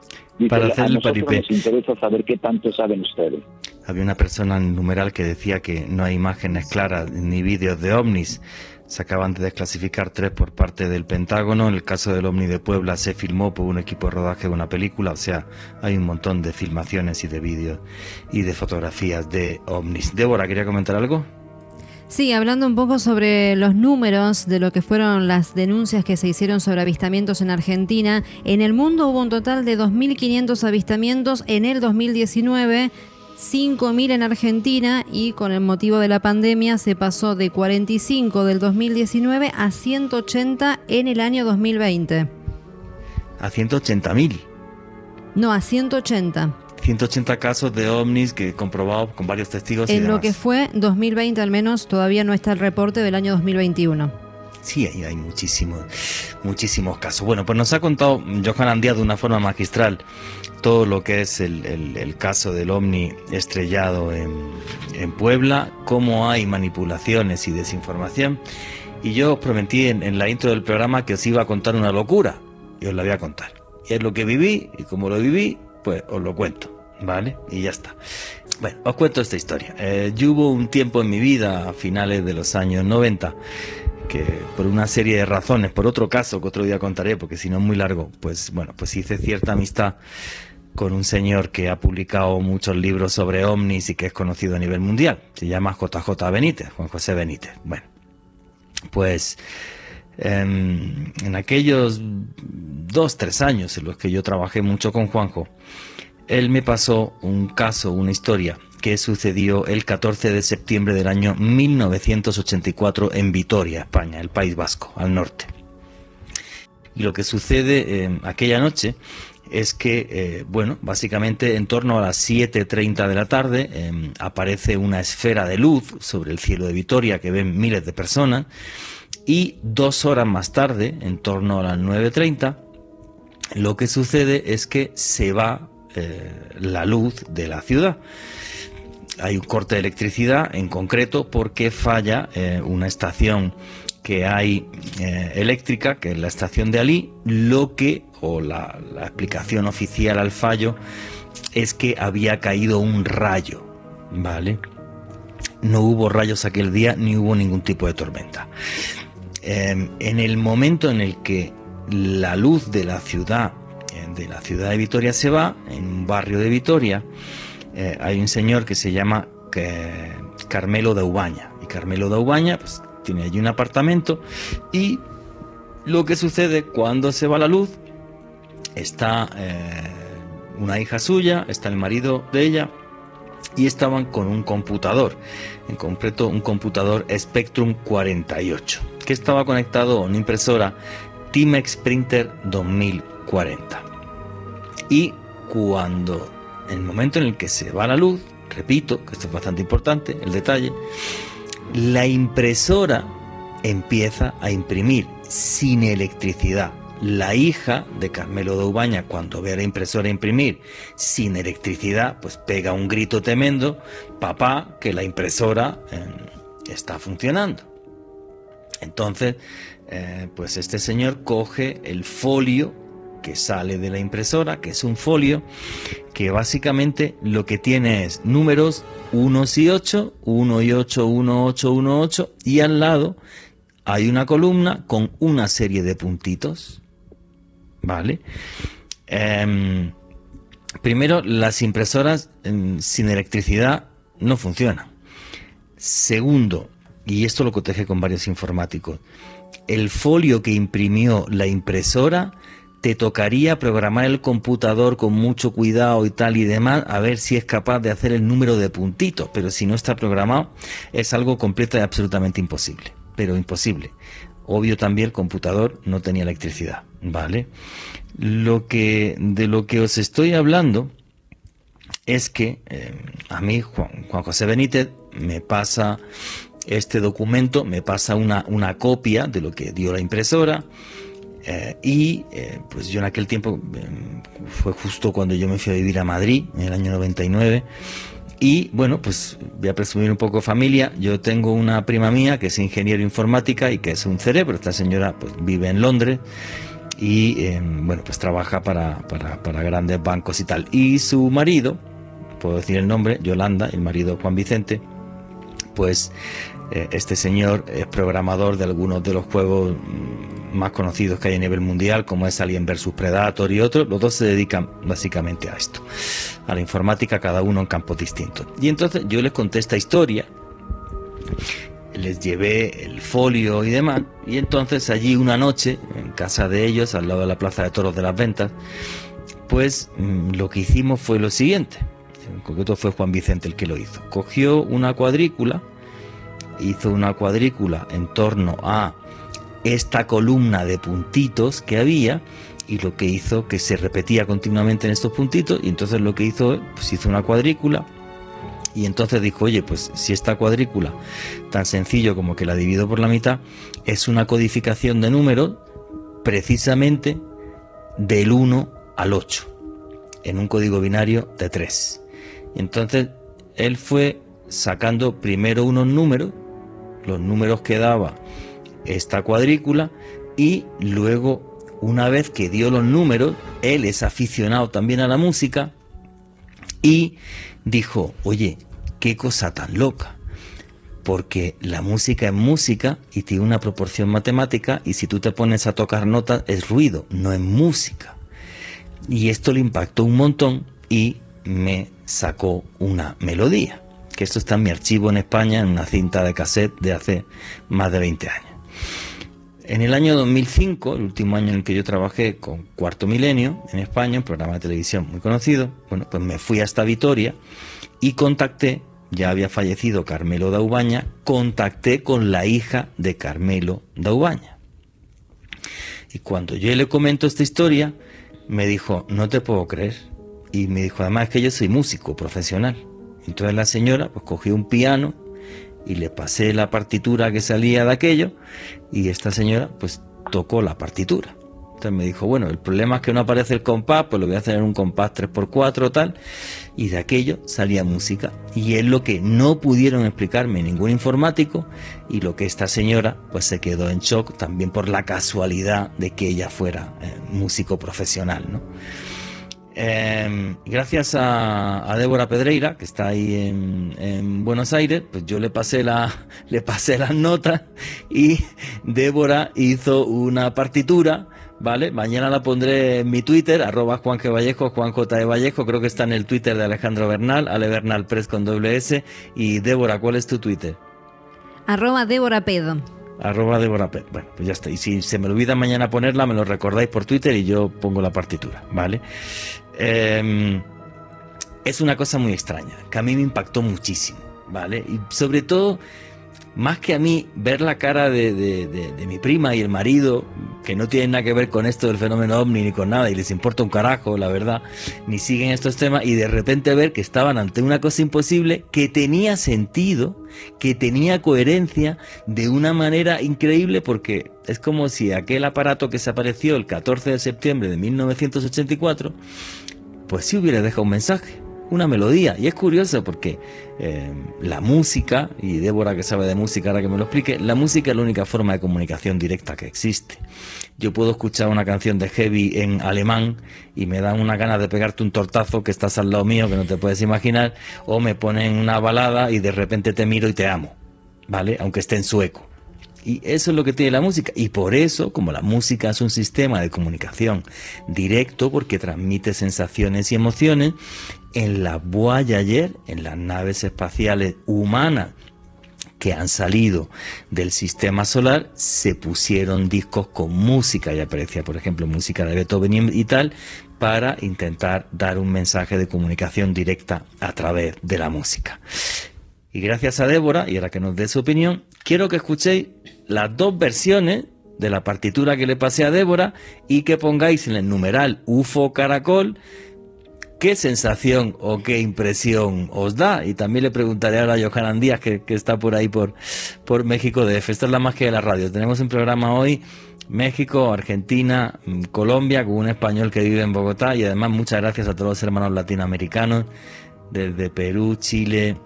S1: para hacer
S4: a
S1: el
S4: nosotros
S1: paripé.
S4: nos interesa saber qué tanto saben ustedes.
S1: Había una persona en numeral que decía que no hay imágenes claras ni vídeos de ovnis. Se acaban de desclasificar tres por parte del Pentágono. En el caso del ovni de Puebla se filmó por un equipo de rodaje de una película. O sea, hay un montón de filmaciones y de vídeos y de fotografías de ovnis. Débora, ¿quería comentar algo?
S5: Sí, hablando un poco sobre los números de lo que fueron las denuncias que se hicieron sobre avistamientos en Argentina, en el mundo hubo un total de 2.500 avistamientos en el 2019. 5.000 en Argentina y con el motivo de la pandemia se pasó de 45 del 2019 a 180 en el año 2020.
S1: A 180.000.
S5: No, a 180.
S1: 180 casos de ovnis que comprobados con varios testigos. y
S5: En lo que fue 2020 al menos, todavía no está el reporte del año 2021.
S1: Sí, hay, hay muchísimos, muchísimos casos. Bueno, pues nos ha contado Johan Díaz de una forma magistral todo lo que es el, el- el caso del ovni estrellado en, en Puebla, cómo hay manipulaciones y desinformación. Y yo os prometí en, en la intro del programa que os iba a contar una locura, y os la voy a contar. Y es lo que viví, y como lo viví, pues os lo cuento, ¿vale? Y ya está. Bueno, os cuento esta historia. Eh, yo hubo un tiempo en mi vida, a finales de los años 90, que por una serie de razones, por otro caso que otro día contaré, porque si no es muy largo, pues bueno, pues hice cierta amistad con un señor que ha publicado muchos libros sobre ovnis y que es conocido a nivel mundial. Se llama JJ Benítez, Juan José Benítez. Bueno, pues em, en aquellos dos, tres años en los que yo trabajé mucho con Juanjo, él me pasó un caso, una historia que sucedió el 14 de septiembre del año 1984 en Vitoria, España, el País Vasco, al norte. Y lo que sucede eh, aquella noche es que, eh, bueno, básicamente en torno a las 7.30 de la tarde eh, aparece una esfera de luz sobre el cielo de Vitoria que ven miles de personas y dos horas más tarde, en torno a las 9.30, lo que sucede es que se va eh, la luz de la ciudad. Hay un corte de electricidad en concreto porque falla eh, una estación que hay eh, eléctrica, que es la estación de Alí, lo que, o la, explicación oficial al fallo, es que había caído un rayo, ¿vale? No hubo rayos aquel día ni hubo ningún tipo de tormenta. Eh, en el momento en el que la luz de la ciudad, de la ciudad de Vitoria se va, en un barrio de Vitoria, eh, hay un señor que se llama Carmelo de Ubaña. Y Carmelo de Ubaña pues, tiene allí un apartamento y lo que sucede cuando se va la luz, está eh, una hija suya, está el marido de ella y estaban con un computador, en concreto un computador Spectrum 48, que estaba conectado a una impresora Timex Printer 2040. Y cuando, en el momento en el que se va la luz, repito, que esto es bastante importante, el detalle, la impresora empieza a imprimir sin electricidad. La hija de Carmelo de Ubaña, cuando ve a la impresora imprimir sin electricidad, pues pega un grito tremendo, papá, que la impresora eh, está funcionando. Entonces, eh, pues este señor coge el folio que sale de la impresora, que es un folio que básicamente lo que tiene es números 1 y 8, 1 y 8, 1, 8, 1, 8, y al lado hay una columna con una serie de puntitos. ¿Vale? Em, primero, las impresoras em, sin electricidad no funcionan. Segundo, y esto lo cotejé con varios informáticos, el folio que imprimió la impresora te tocaría programar el computador con mucho cuidado y tal y demás, a ver si es capaz de hacer el número de puntitos, pero si no está programado es algo completo y absolutamente imposible, pero imposible. Obvio también el computador no tenía electricidad, ¿vale? Lo que, de lo que os estoy hablando es que eh, a mí Juan, Juan José Benítez me pasa este documento, me pasa una, una copia de lo que dio la impresora, eh, y eh, pues yo en aquel tiempo eh, fue justo cuando yo me fui a vivir a Madrid, en el año 99. Y bueno, pues voy a presumir un poco familia. Yo tengo una prima mía que es ingeniero informática y que es un cerebro. Esta señora pues vive en Londres y em, bueno, pues trabaja para, para, grandes bancos y tal. Y su marido, puedo decir el nombre, Yolanda, el marido Juan Vicente, pues este señor es programador de algunos de los juegos más conocidos que hay a nivel mundial, como es Alien vs Predator y otros. Los dos se dedican básicamente a esto, a la informática, cada uno en campos distintos. Y entonces yo les conté esta historia les llevé el folio y demás, y entonces allí una noche, en casa de ellos, al lado de la Plaza de Toros de las Ventas, pues mm, lo que hicimos fue lo siguiente, en concreto fue Juan Vicente el que lo hizo, cogió una cuadrícula, hizo una cuadrícula en torno a esta columna de puntitos que había, y lo que hizo que se repetía continuamente en estos puntitos, y entonces lo que hizo, pues hizo una cuadrícula, y entonces dijo, oye, pues si esta cuadrícula, tan sencillo como que la divido por la mitad, es una codificación de números precisamente del 1 al 8, en un código binario de 3. Y entonces él fue sacando primero unos números, los números que daba esta cuadrícula, y luego, una vez que dio los números, él es aficionado también a la música, y dijo, oye, qué cosa tan loca. Porque la música es música y tiene una proporción matemática y si tú te pones a tocar notas es ruido, no es música. Y esto le impactó un montón y me sacó una melodía. Que esto está en mi archivo en España, en una cinta de cassette de hace más de 20 años. En el año 2005, el último año en el que yo trabajé con Cuarto Milenio en España, un programa de televisión muy conocido, bueno, pues me fui hasta Vitoria y contacté, ya había fallecido Carmelo Daubaña, contacté con la hija de Carmelo Daubaña. Y cuando yo le comento esta historia, me dijo, no te puedo creer. Y me dijo, además que yo soy músico profesional. Entonces la señora pues cogió un piano y le pasé la partitura que salía de aquello y esta señora pues tocó la partitura. Entonces me dijo, bueno, el problema es que no aparece el compás, pues lo voy a hacer en un compás 3x4 tal, y de aquello salía música. Y es lo que no pudieron explicarme ningún informático y lo que esta señora pues se quedó en shock también por la casualidad de que ella fuera eh, músico profesional, ¿no? Em, gracias a, Débora Pedreira, que está ahí en, Buenos Aires, pues yo le pasé, la, <laughs> le pasé las notas y Débora hizo una partitura, ¿vale? Mañana la pondré en mi Twitter, arroba Juan. Vallejo, Juan J. de Vallejo, creo que está en el Twitter de Alejandro Bernal, Ale Bernal Press con doble S. Y Débora, ¿cuál es tu Twitter?
S5: Arroba Débora Pedo.
S1: Arroba Débora Pedo. Bueno, pues ya está. Y si se me olvida mañana ponerla, me lo recordáis por Twitter y yo pongo la partitura, ¿vale? Em, es una cosa muy extraña, que a mí me impactó muchísimo, ¿vale? Y sobre todo, más que a mí, ver la cara de, mi prima y el marido, que no tienen nada que ver con esto del fenómeno ovni ni con nada, y les importa un carajo, la verdad, ni siguen estos temas, y de repente ver que estaban ante una cosa imposible que tenía sentido, que tenía coherencia de una manera increíble, porque es como si aquel aparato que se apareció el 14 de septiembre de 1984, pues sí hubiera dejado un mensaje, una melodía. Y es curioso porque eh, la música, y Débora que sabe de música ahora que me lo explique, la música es la única forma de comunicación directa que existe. Yo puedo escuchar una canción de heavy en alemán y me dan una gana de pegarte un tortazo que estás al lado mío que no te puedes imaginar, o me ponen una balada y de repente te miro y te amo, ¿vale? Aunque esté en sueco. Y eso es lo que tiene la música. Y por eso, como la música es un sistema de comunicación directo, porque transmite sensaciones y emociones, en la Voyager, en las naves espaciales humanas que han salido del sistema solar, se pusieron discos con música, y aparecía, por ejemplo, música de Beethoven y tal, para intentar dar un mensaje de comunicación directa a través de la música. Y gracias a Débora, y ahora que nos dé su opinión, quiero que escuchéis las dos versiones de la partitura que le pasé a Débora y que pongáis en el numeral UFO Caracol qué sensación o qué impresión os da. Y también le preguntaré ahora a Johanan Díaz, que, está por ahí por, por México DF. Esta es la magia de la radio. Tenemos un programa hoy México, Argentina, mm, Colombia, con un español que vive en Bogotá y además muchas gracias a todos los hermanos latinoamericanos desde Perú, Chile,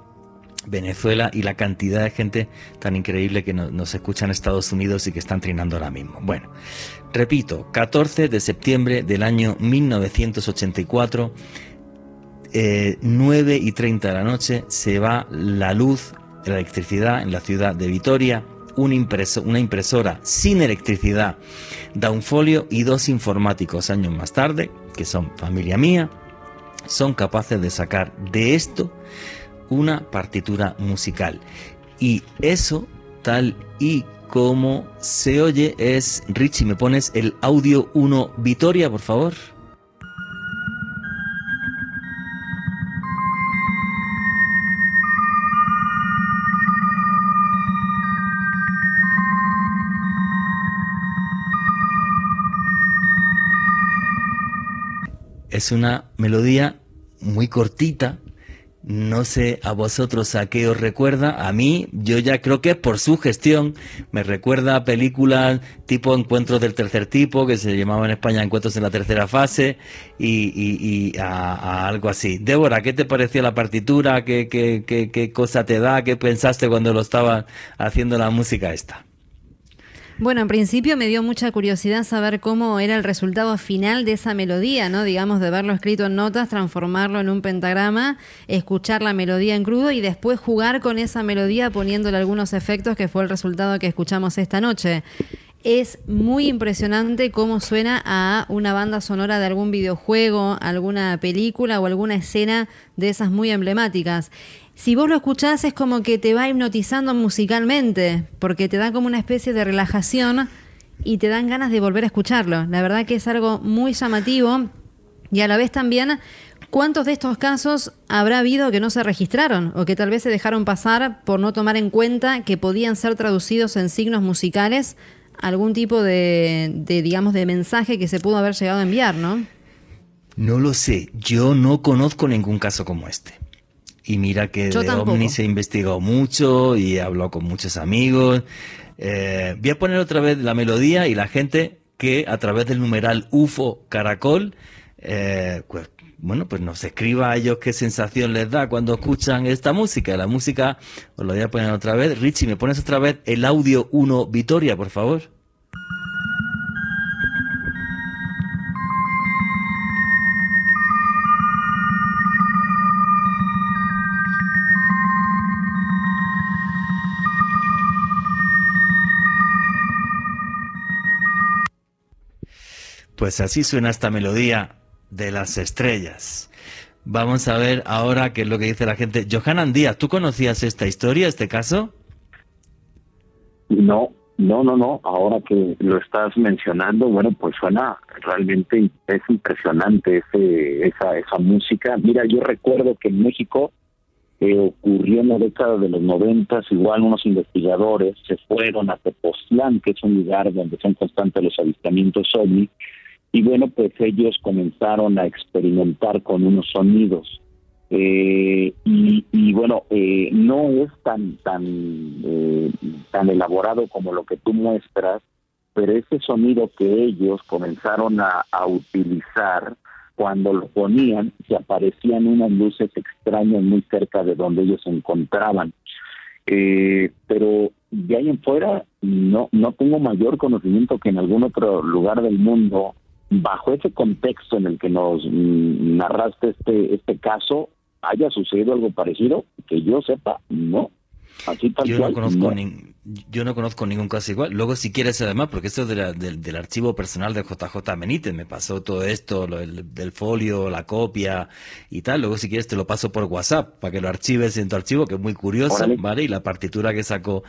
S1: Venezuela y la cantidad de gente tan increíble que nos, escucha en Estados Unidos y que están trinando ahora mismo. Bueno, repito, 14 de septiembre del año 1984, 9 eh, y 30 de la noche, se va la luz, la electricidad en la ciudad de Vitoria. una impresora sin electricidad da un folio y dos informáticos años más tarde, que son familia mía, son capaces de sacar de esto una partitura musical. Y eso, tal y como se oye, es, Richie, ¿me pones el audio 1 Vitoria, por favor? Es una melodía muy cortita, no sé a vosotros a qué os recuerda. A mí, yo ya creo que por su gestión. Me recuerda a películas tipo Encuentros del tercer tipo, que se llamaba en España Encuentros en la tercera fase, y, a, algo así. Débora, ¿qué te pareció la partitura? ¿Qué, qué, cosa te da? ¿Qué pensaste cuando lo estaba haciendo la música esta?
S5: Bueno, en principio me dio mucha curiosidad saber cómo era el resultado final de esa melodía, ¿no? Digamos, de verlo escrito en notas, transformarlo en un pentagrama, escuchar la melodía en crudo y después jugar con esa melodía poniéndole algunos efectos, que fue el resultado que escuchamos esta noche. Es muy impresionante cómo suena a una banda sonora de algún videojuego, alguna película o alguna escena de esas muy emblemáticas si vos lo escuchás es como que te va hipnotizando musicalmente, porque te da como una especie de relajación y te dan ganas de volver a escucharlo. La verdad que es algo muy llamativo y a la vez también ¿Cuántos de estos casos habrá habido que no se registraron o que tal vez se dejaron pasar por no tomar en cuenta que podían ser traducidos en signos musicales algún tipo de, de, digamos, de mensaje que se pudo haber llegado a enviar, ¿no?
S1: No lo sé. Yo no conozco ningún caso como este. Y mira que de OVNI se investigado mucho y habló con muchos amigos. Eh, voy a poner otra vez la melodía y la gente que a través del numeral UFO Caracol, eh, pues, bueno, pues nos escriba a ellos qué sensación les da cuando escuchan esta música. La música, os lo voy a poner otra vez. Richie, ¿me pones otra vez el audio 1 Vitoria, por favor? Pues así suena esta melodía de las estrellas. Vamos a ver ahora qué es lo que dice la gente. Johanan Díaz, ¿tú conocías esta historia, este caso?
S4: No, no, no, no. Ahora que lo estás mencionando, bueno, pues suena realmente es impresionante ese, esa, esa música. Mira, yo recuerdo que en México eh, ocurrió en la década de los noventas, igual unos investigadores se fueron a Tepoztlán, que es un lugar donde son constantes los avistamientos ovni, y bueno, pues ellos comenzaron a experimentar con unos sonidos. Eh, y, bueno, eh, no es tan tan eh, tan elaborado como lo que tú muestras, pero ese sonido que ellos comenzaron a, utilizar cuando lo ponían, se aparecían unas luces extrañas muy cerca de donde ellos se encontraban. pero de ahí en fuera no no tengo mayor conocimiento que en algún otro lugar del mundo bajo ese contexto en el que nos narraste este, este caso, haya sucedido algo parecido, que yo sepa, no.
S1: Así tal yo no conozco yo no conozco ningún caso igual. Luego, si quieres, además, porque esto es del archivo personal de JJ Benítez, me pasó todo esto, lo, del, folio, la copia y tal. Luego, si quieres, te lo paso por WhatsApp para que lo archives en tu archivo, que es muy curioso, ¿vale? Y la partitura que sacó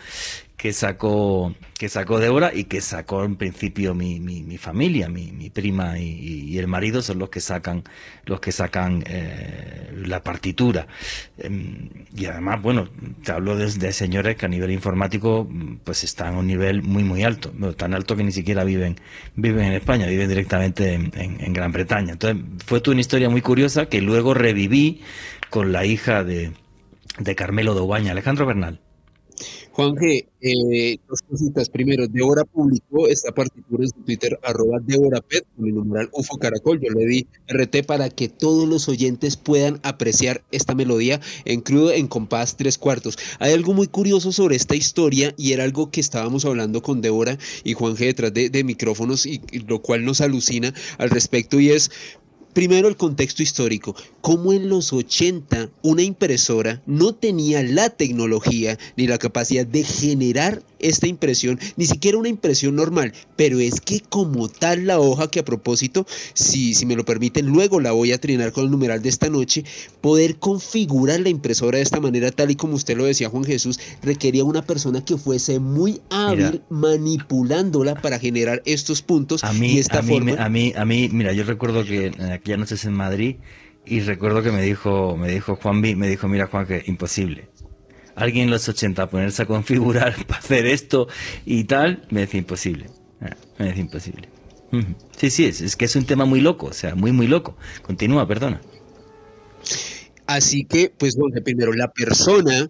S1: que sacó que sacó Débora y que sacó en principio mi, mi, familia, mi, mi prima y, el marido son los que sacan los que sacan eh, la partitura em, y además bueno te hablo de, señores que a nivel informático pues están a un nivel muy muy alto, tan alto que ni siquiera viven viven en España, viven directamente en, Gran Bretaña. Entonces fue una historia muy curiosa que luego reviví con la hija de, de Carmelo Doguaña, Alejandro Bernal.
S3: Juanje, eh, dos cositas. Primero, Débora publicó esta partitura en su Twitter, arroba Pet, con el numeral UFO Caracol. Yo le di RT para que todos los oyentes puedan apreciar esta melodía en crudo, en compás tres cuartos. Hay algo muy curioso sobre esta historia y era algo que estábamos hablando con Débora y Juanje detrás de, de micrófonos y, y lo cual nos alucina al respecto y es Primero el contexto histórico, cómo en los 80 una impresora no tenía la tecnología ni la capacidad de generar esta impresión, ni siquiera una impresión normal, pero es que como tal la hoja que a propósito, si, si me lo permiten, luego la voy a trinar con el numeral de esta noche, poder configurar la impresora de esta manera, tal y como usted lo decía Juan Jesús, requería una persona que fuese muy hábil manipulándola para generar estos puntos
S1: a mí, y esta a mí, forma. A mí, a mí, mira, yo recuerdo que ya no noches en Madrid y recuerdo que me dijo, me dijo Juan B, me dijo, mira Juan, que imposible. Alguien en los 80 ponerse a configurar <laughs> para hacer esto y tal, me decía imposible. Ah, me decía imposible. Sí, sí, es, es que es un tema muy loco, o sea, muy, muy loco. Continúa, perdona.
S3: Así que, pues, bueno, primero, la persona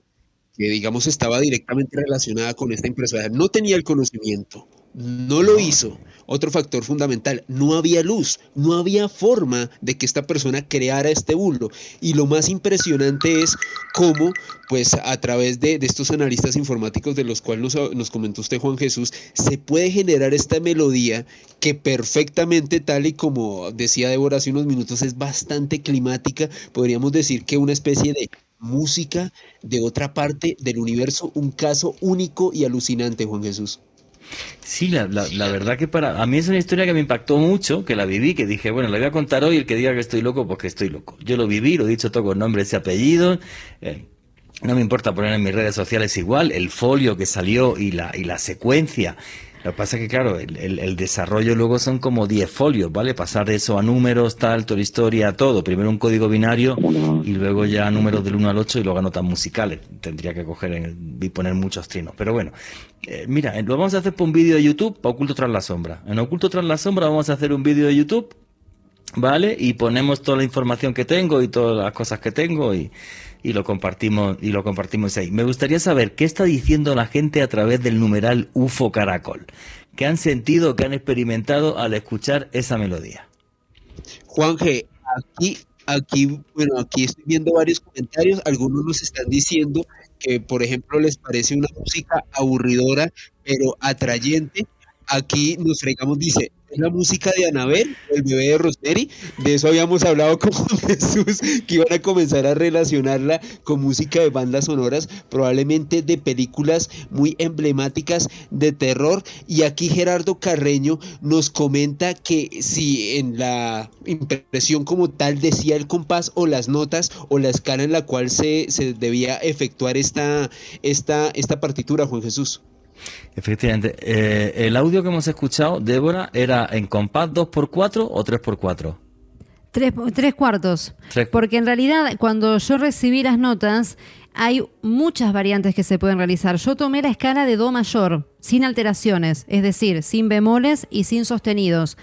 S3: que, digamos, estaba directamente relacionada con esta impresora no tenía el conocimiento, no lo hizo. Otro factor fundamental, no había luz, no había forma de que esta persona creara este bulo. Y lo más impresionante es cómo, pues a través de, estos analistas informáticos de los cuales nos, nos, comentó usted Juan Jesús, se puede generar esta melodía que perfectamente, tal y como decía Débora hace unos minutos, es bastante climática. Podríamos decir que una especie de música de otra parte del universo, un caso único y alucinante, Juan Jesús.
S1: Sí, la, la, verdad que para a mí es una historia que me impactó mucho, que la viví, que dije, bueno, la voy a contar hoy, el que diga que estoy loco, pues que estoy loco. Yo lo viví, lo he dicho todo con nombres y apellidos. Eh, no me importa poner en mis redes sociales igual el folio que salió y la, y la secuencia lo que pasa es que, claro, el, desarrollo luego son como 10 folios, ¿vale? Pasar eso a números, tal, toda la historia, todo. Primero un código binario y luego ya números del 1 al 8 y luego notas musicales. Tendría que coger y poner muchos trinos. Pero bueno, eh, mira, lo vamos a hacer por un vídeo de YouTube, para Oculto tras la sombra. En Oculto tras la sombra vamos a hacer un vídeo de YouTube, ¿vale? Y ponemos toda la información que tengo y todas las cosas que tengo y y lo compartimos y lo compartimos ahí. Me gustaría saber qué está diciendo la gente a través del numeral UFO Caracol. ¿Qué han sentido, qué han experimentado al escuchar esa melodía?
S3: Juan G, aquí, aquí, bueno, aquí estoy viendo varios comentarios. Algunos nos están diciendo que, por ejemplo, les parece una música aburridora, pero atrayente. Aquí nos fregamos, dice, la música de Anabel, el bebé de Rosemary. De eso habíamos hablado <laughs> con Jesús, que iban a comenzar a relacionarla con música de bandas sonoras, probablemente de películas muy emblemáticas de terror. Y aquí Gerardo Carreño nos comenta que si en la impresión como tal decía el compás o las notas o la escala en la cual se, se debía efectuar esta, esta, esta partitura, Juan Jesús.
S1: Efectivamente. Eh, el audio que hemos escuchado, Débora, ¿era en compás 2x4 o 3x4?
S5: Tres, tres cuartos. Porque en realidad, cuando yo recibí las notas, hay muchas variantes que se pueden realizar. Yo tomé la escala de Do mayor, sin alteraciones, es decir, sin bemoles y sin sostenidos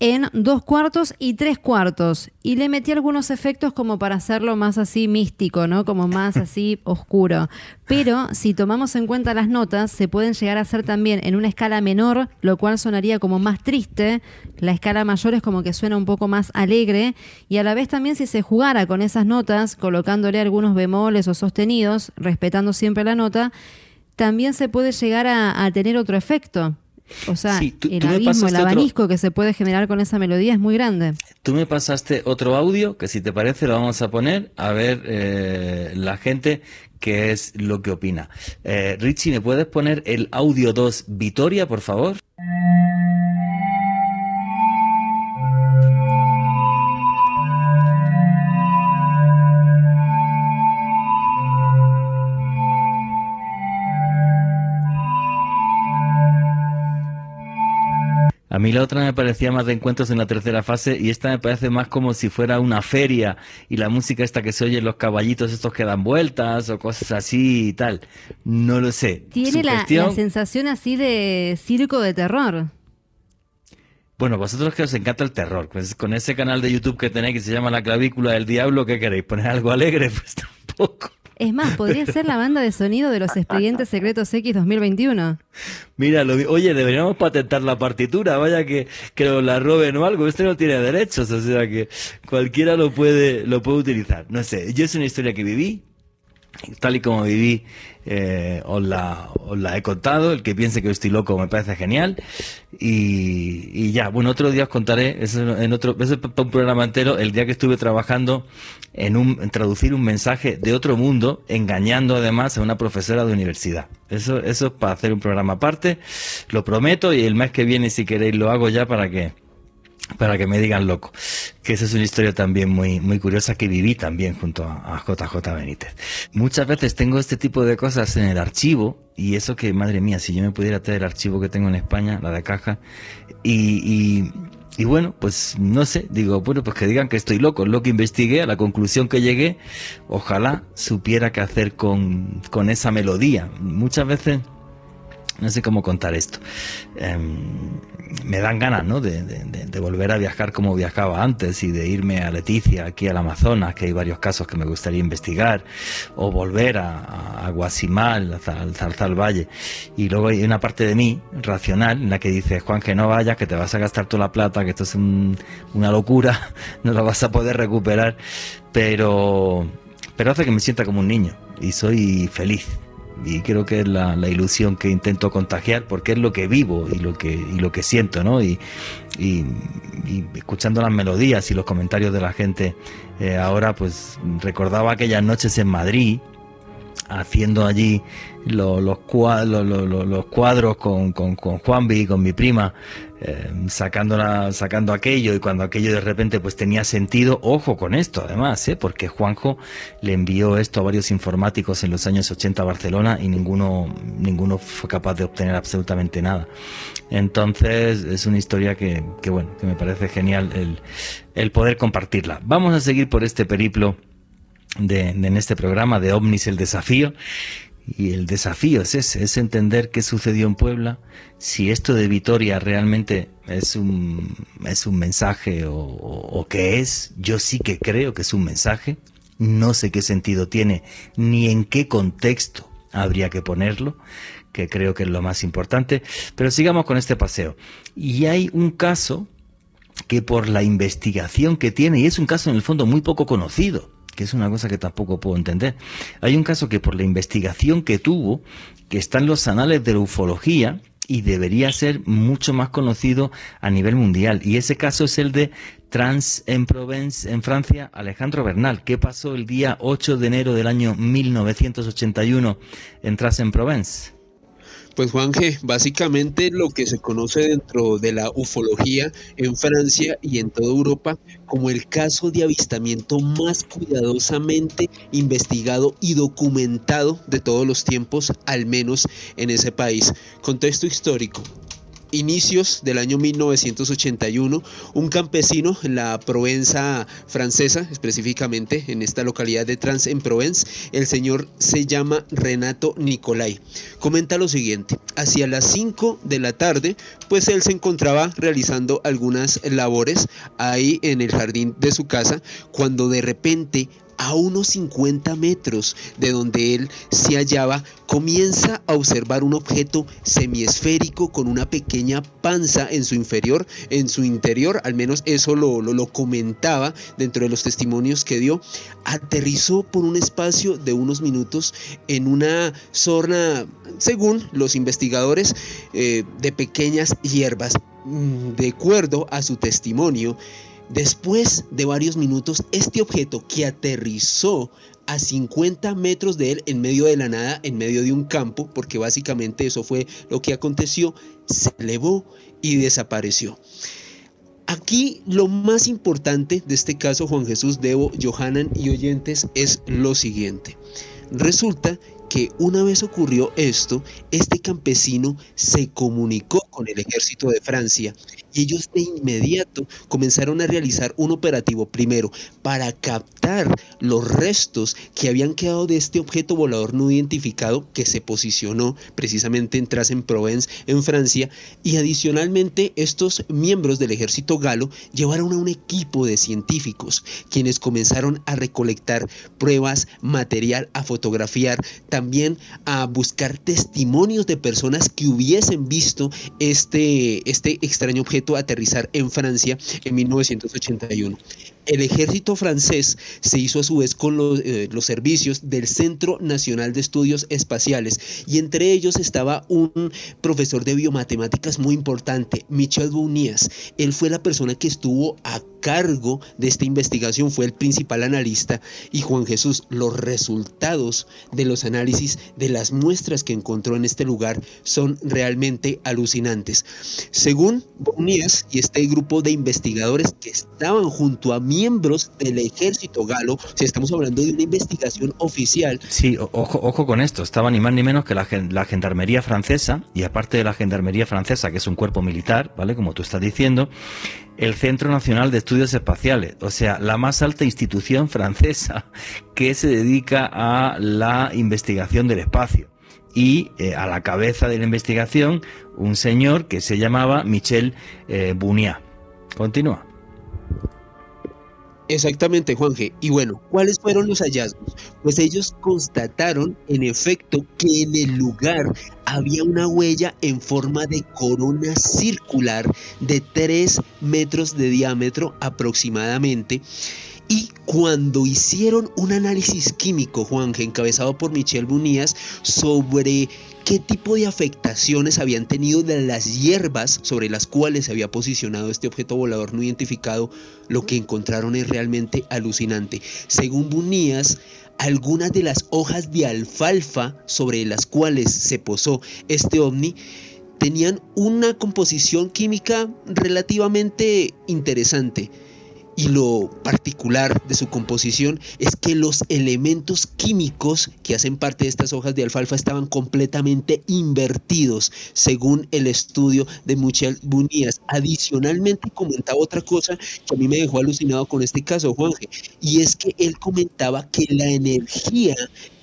S5: en dos cuartos y tres cuartos. Y le metí algunos efectos como para hacerlo más así místico, ¿no? Como más <laughs> así oscuro. Pero si tomamos en cuenta las notas, se pueden llegar a hacer también en una escala menor, lo cual sonaría como más triste. La escala mayor es como que suena un poco más alegre. Y a la vez también si se jugara con esas notas, colocándole algunos bemoles o sostenidos, respetando siempre la nota, también se puede llegar a, a tener otro efecto. O sea, el abismo, el abanisco que se puede generar con esa melodía es muy grande.
S1: Tú me pasaste otro audio que si te parece lo vamos a poner a ver eh, la gente qué es lo que opina. Eh, Richie, ¿me puedes poner el audio 2 Vitoria, por favor? A mí la otra me parecía más de encuentros en la tercera fase y esta me parece más como si fuera una feria y la música esta que se oye, los caballitos estos que dan vueltas o cosas así y tal. No lo sé.
S5: Tiene la, sensación así de circo de terror.
S1: Bueno, vosotros que os encanta el terror, pues con ese canal de YouTube que tenéis que se llama La Clavícula del Diablo, ¿qué queréis? ¿Poner algo alegre? <laughs> Pues tampoco.
S5: Es más, podría ser la banda de sonido de los expedientes secretos X 2021.
S1: Mira, lo, oye, deberíamos patentar la partitura, vaya que, que la roben o algo, este no tiene derechos, o sea que cualquiera lo puede, lo puede utilizar. No sé, yo es una historia que viví, tal y como viví, eh, os, la, la, he contado. El que piense que estoy loco me parece genial. Y, ya, bueno, otro día os contaré, eso en otro, eso es un programa entero, el día que estuve trabajando en, un, traducir un mensaje de otro mundo, engañando además a una profesora de universidad. Eso, eso es para hacer un programa aparte, lo prometo, y el mes que viene, si queréis, lo hago ya para que para que me digan loco. Que esa es una historia también muy, muy curiosa que viví también junto a, JJ Benítez. Muchas veces tengo este tipo de cosas en el archivo y eso que, madre mía, si yo me pudiera traer el archivo que tengo en España, la de caja, y, y, bueno, pues no sé, digo, bueno, pues que digan que estoy loco, lo que investigué, a la conclusión que llegué, ojalá supiera qué hacer con, con esa melodía. Muchas veces no sé cómo contar esto. Em, me dan ganas, ¿no? De, volver a viajar como viajaba antes y de irme a Leticia, aquí al Amazonas, que hay varios casos que me gustaría investigar, o volver a, Guasimal, al Zarzal Valle. Y luego hay una parte de mí, racional, en la que dice, Juan, que no vayas, que te vas a gastar toda la plata, que esto es una locura, <laughs> no la vas a poder recuperar, pero, pero hace que me sienta como un niño y soy feliz y creo que es la, ilusión que intento contagiar porque es lo que vivo y lo que, y lo que siento, ¿no? Y, y, escuchando las melodías y los comentarios de la gente, eh, ahora pues recordaba aquellas noches en Madrid, haciendo allí los, los, cuadros, con, con, con Juanvi, con mi prima, eh, sacando aquello y cuando aquello de repente pues tenía sentido, ojo con esto además, ¿eh? porque Juanjo le envió esto a varios informáticos en los años 80 a Barcelona y ninguno, ninguno fue capaz de obtener absolutamente nada. Entonces es una historia que, que bueno, que me parece genial el, el poder compartirla. Vamos a seguir por este periplo de, en este programa de OVNIS el desafío. Y el desafío es ese, es entender qué sucedió en Puebla, si esto de Vitoria realmente es un, es un mensaje o, qué es. Yo sí que creo que es un mensaje. No sé qué sentido tiene ni en qué contexto habría que ponerlo, que creo que es lo más importante. Pero sigamos con este paseo. Y hay un caso que por la investigación que tiene, y es un caso en el fondo muy poco conocido, que es una cosa que tampoco puedo entender. Hay un caso que por la investigación que tuvo, que está en los anales de la ufología, y debería ser mucho más conocido a nivel mundial. Y ese caso es el de Trans en Provence, en Francia, Alejandro Bernal. ¿Qué pasó el día 8 de enero del año 1981 en Trans en Provence?
S3: Pues Juanje, básicamente lo que se conoce dentro de la ufología en Francia y en toda Europa como el caso de avistamiento más cuidadosamente investigado y documentado de todos los tiempos, al menos en ese país. Contexto histórico inicios del año 1981, un campesino en la Provenza francesa, específicamente en esta localidad de Trans-en-Provence, el señor se llama Renato Nicolai. Comenta lo siguiente, hacia las 5 de la tarde, pues él se encontraba realizando algunas labores ahí en el jardín de su casa, cuando de repente a unos 50 metros de donde él se hallaba, comienza a observar un objeto semiesférico con una pequeña panza en su inferior, en su interior, al menos eso lo, lo, comentaba dentro de los testimonios que dio, aterrizó por un espacio de unos minutos en una zona, según los investigadores, eh, de pequeñas hierbas. Mm, de acuerdo a su testimonio, Después de varios minutos, este objeto que aterrizó a 50 metros de él en medio de la nada, en medio de un campo, porque básicamente eso fue lo que aconteció, se elevó y desapareció. Aquí lo más importante de este caso, Juan Jesús Debo, Johanan y oyentes, es lo siguiente. Resulta que una vez ocurrió esto, este campesino se comunicó con el ejército de Francia y ellos de inmediato comenzaron a realizar un operativo primero para captar los restos que habían quedado de este objeto volador no identificado que se posicionó precisamente en Tras-en-Provence, en Francia, y adicionalmente estos miembros del ejército galo llevaron a un equipo de científicos quienes comenzaron a recolectar pruebas, material, a fotografiar, también a buscar testimonios de personas que hubiesen visto este, este extraño objeto aterrizar en Francia en 1981 el ejército francés se hizo a su vez con eh, los, servicios del Centro Nacional de Estudios Espaciales y entre ellos estaba un profesor de biomatemáticas muy importante, Michel Bounias. Él fue la persona que estuvo a cargo de esta investigación, fue el principal analista y Juan Jesús, los resultados de los análisis de las muestras que encontró en este lugar son realmente alucinantes. Según Bounias y este grupo de investigadores que estaban junto a mí, miembros del ejército galo, si estamos hablando de una investigación oficial.
S1: Sí, ojo, con esto, estaba ni más ni menos que la, la gendarmería francesa, y aparte de la gendarmería francesa, que es un cuerpo militar, ¿vale? Como tú estás diciendo, el Centro Nacional de Estudios Espaciales, o sea, la más alta institución francesa <laughs> que se dedica a la investigación del espacio. Y eh, a la cabeza de la investigación, un señor que se llamaba Michel eh, Continúa.
S3: Exactamente, Juanje. Y bueno, ¿cuáles fueron los hallazgos? Pues ellos constataron en efecto que en el lugar había una huella en forma de corona circular de 3 metros de diámetro aproximadamente. Y cuando hicieron un análisis químico, Juanje, encabezado por Michel Bunías, sobre qué tipo de afectaciones habían tenido las hierbas sobre las cuales se había posicionado este objeto volador no identificado, lo que encontraron es realmente alucinante. Según Bunías, algunas de las hojas de alfalfa sobre las cuales se posó este ovni tenían una composición química relativamente interesante y lo particular de su composición es que los elementos químicos que hacen parte de estas hojas de alfalfa estaban completamente invertidos, según el estudio de Michel Bunías. Adicionalmente comentaba otra cosa que a mí me dejó alucinado con este caso, Juanje, y es que él comentaba que la energía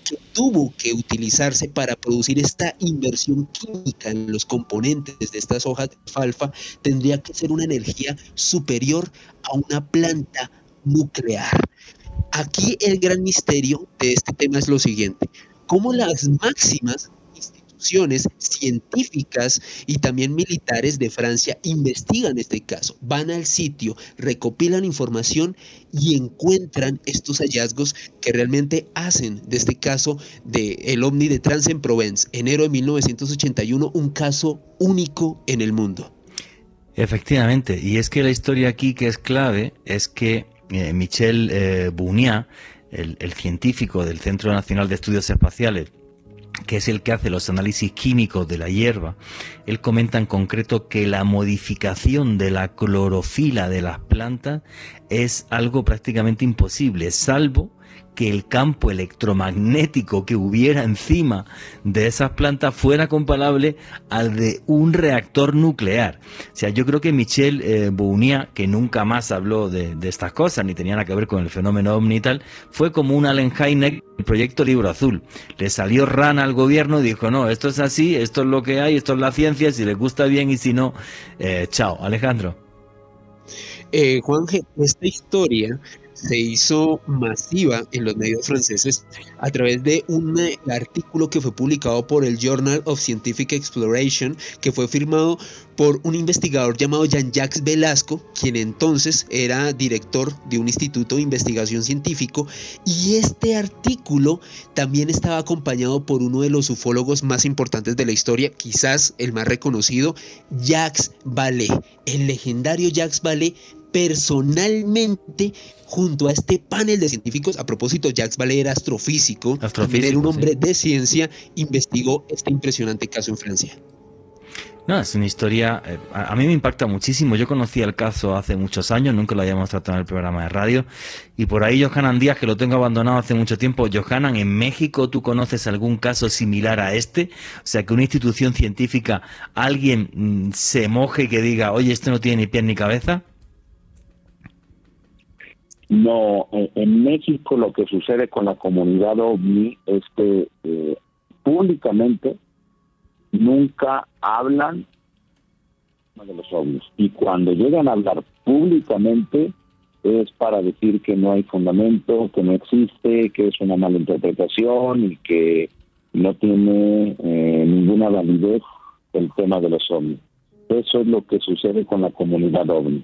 S3: que tuvo que utilizarse para producir esta inversión química en los componentes de estas hojas de alfalfa tendría que ser una energía superior a una planta nuclear. Aquí el gran misterio de este tema es lo siguiente, cómo las máximas científicas y también militares de Francia investigan este caso, van al sitio, recopilan información y encuentran estos hallazgos que realmente hacen de este caso de el ovni de Trans-en-Provence, enero de 1981, un caso único en el mundo.
S1: Efectivamente, y es que la historia aquí que es clave es que eh, Michel eh, el científico del Centro Nacional de Estudios Espaciales, que es el que hace los análisis químicos de la hierba, él comenta en concreto que la modificación de la clorofila de las plantas es algo prácticamente imposible, salvo que el campo electromagnético que hubiera encima de esas plantas fuera comparable al de un reactor nuclear. O sea, yo creo que Michel eh, que nunca más habló de, estas cosas, ni tenía nada que ver con el fenómeno ovni y tal, fue como un Allen Hynek el proyecto Libro Azul. Le salió rana al gobierno y dijo, no, esto es así, esto es lo que hay, esto es la ciencia, si les gusta bien y si no, eh, chao. Alejandro.
S3: Eh, esta historia se hizo masiva en los medios franceses a través de un eh, artículo que fue publicado por el Journal of Scientific Exploration, que fue firmado por un investigador llamado Jean-Jacques Velasco, quien entonces era director de un instituto de investigación científico, y este artículo también estaba acompañado por uno de los ufólogos más importantes de la historia, quizás el más reconocido, Jacques Vallée. El legendario Jacques Vallée personalmente junto a este panel de científicos. A propósito, Jacques Vallée era astrofísico, también era un hombre de ciencia, investigó este impresionante caso en Francia.
S1: No, es una historia, eh, a, mí me impacta muchísimo. Yo conocí el caso hace muchos años, nunca lo habíamos tratado en el programa de radio. Y por ahí Johanan Díaz, que lo tengo abandonado hace mucho tiempo. Johanan, ¿en México tú conoces algún caso similar a este? O sea, que una institución científica, alguien mm, se moje y que diga, oye, esto no tiene ni pie ni cabeza.
S4: No, en México lo que sucede con la comunidad OVNI es que eh, públicamente nunca hablan de los ovnis y cuando llegan a hablar públicamente es para decir que no hay fundamento, que no existe, que es una mala interpretación y que no tiene eh, ninguna validez el tema de los ovnis. Eso es lo que sucede con la comunidad ovni.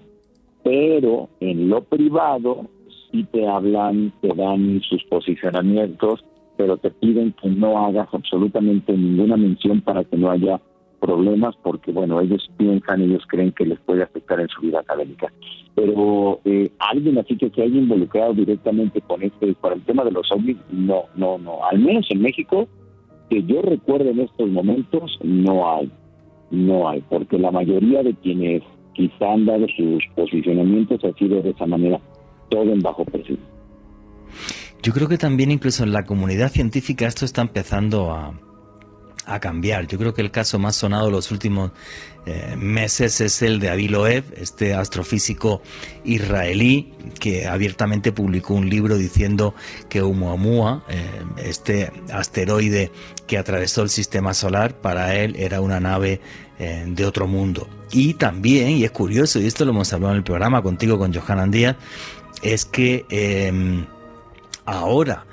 S4: Pero en lo privado sí te hablan, te dan sus posicionamientos, pero te piden que no hagas absolutamente ninguna mención para que no haya problemas porque, bueno, ellos piensan, ellos creen que les puede afectar en su vida académica. Pero eh, alguien así que se haya involucrado directamente con este, para el tema de los ovnis, no, no, no. Al menos en México, que yo recuerde en estos momentos, no hay. No hay, porque la mayoría de quienes quizá han dado sus posicionamientos ha sido de esa manera, todo en bajo perfil.
S1: Yo creo que también incluso en la comunidad científica esto está empezando a, a cambiar. Yo creo que el caso más sonado los últimos eh, meses es el de Avi este astrofísico israelí que abiertamente publicó un libro diciendo que Oumuamua, eh, este asteroide que atravesó el sistema solar, para él era una nave eh, de otro mundo. Y también, y es curioso, y esto lo hemos hablado en el programa contigo, con Johanan Díaz, es que em, ahora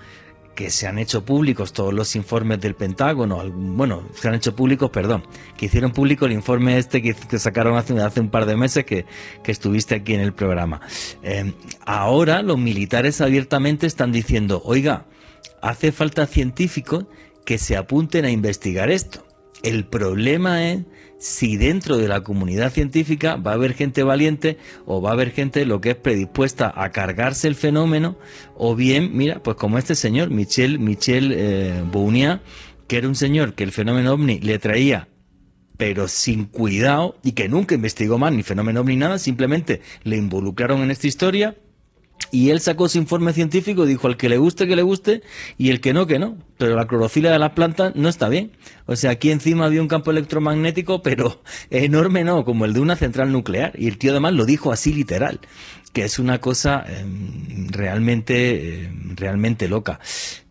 S1: que se han hecho públicos todos los informes del Pentágono, bueno, se han hecho públicos, perdón, que hicieron público el informe este que, sacaron hace, un par de meses que, estuviste aquí en el programa. Eh, ahora los militares abiertamente están diciendo, oiga, hace falta científicos que se apunten a investigar esto. El problema es si dentro de la comunidad científica va a haber gente valiente o va a haber gente lo que es predispuesta a cargarse el fenómeno o bien, mira, pues como este señor, Michel, Michel eh, que era un señor que el fenómeno ovni le traía pero sin cuidado y que nunca investigó más ni fenómeno ovni ni nada, simplemente le involucraron en esta historia y él sacó su informe científico, dijo al que le guste, que le guste, y el que no, que no. Pero la clorofila de las plantas no está bien. O sea, aquí encima había un campo electromagnético, <laughs> pero enorme no, como el de una central nuclear. Y el tío además lo dijo así literal, que es una cosa em, realmente, em, realmente loca.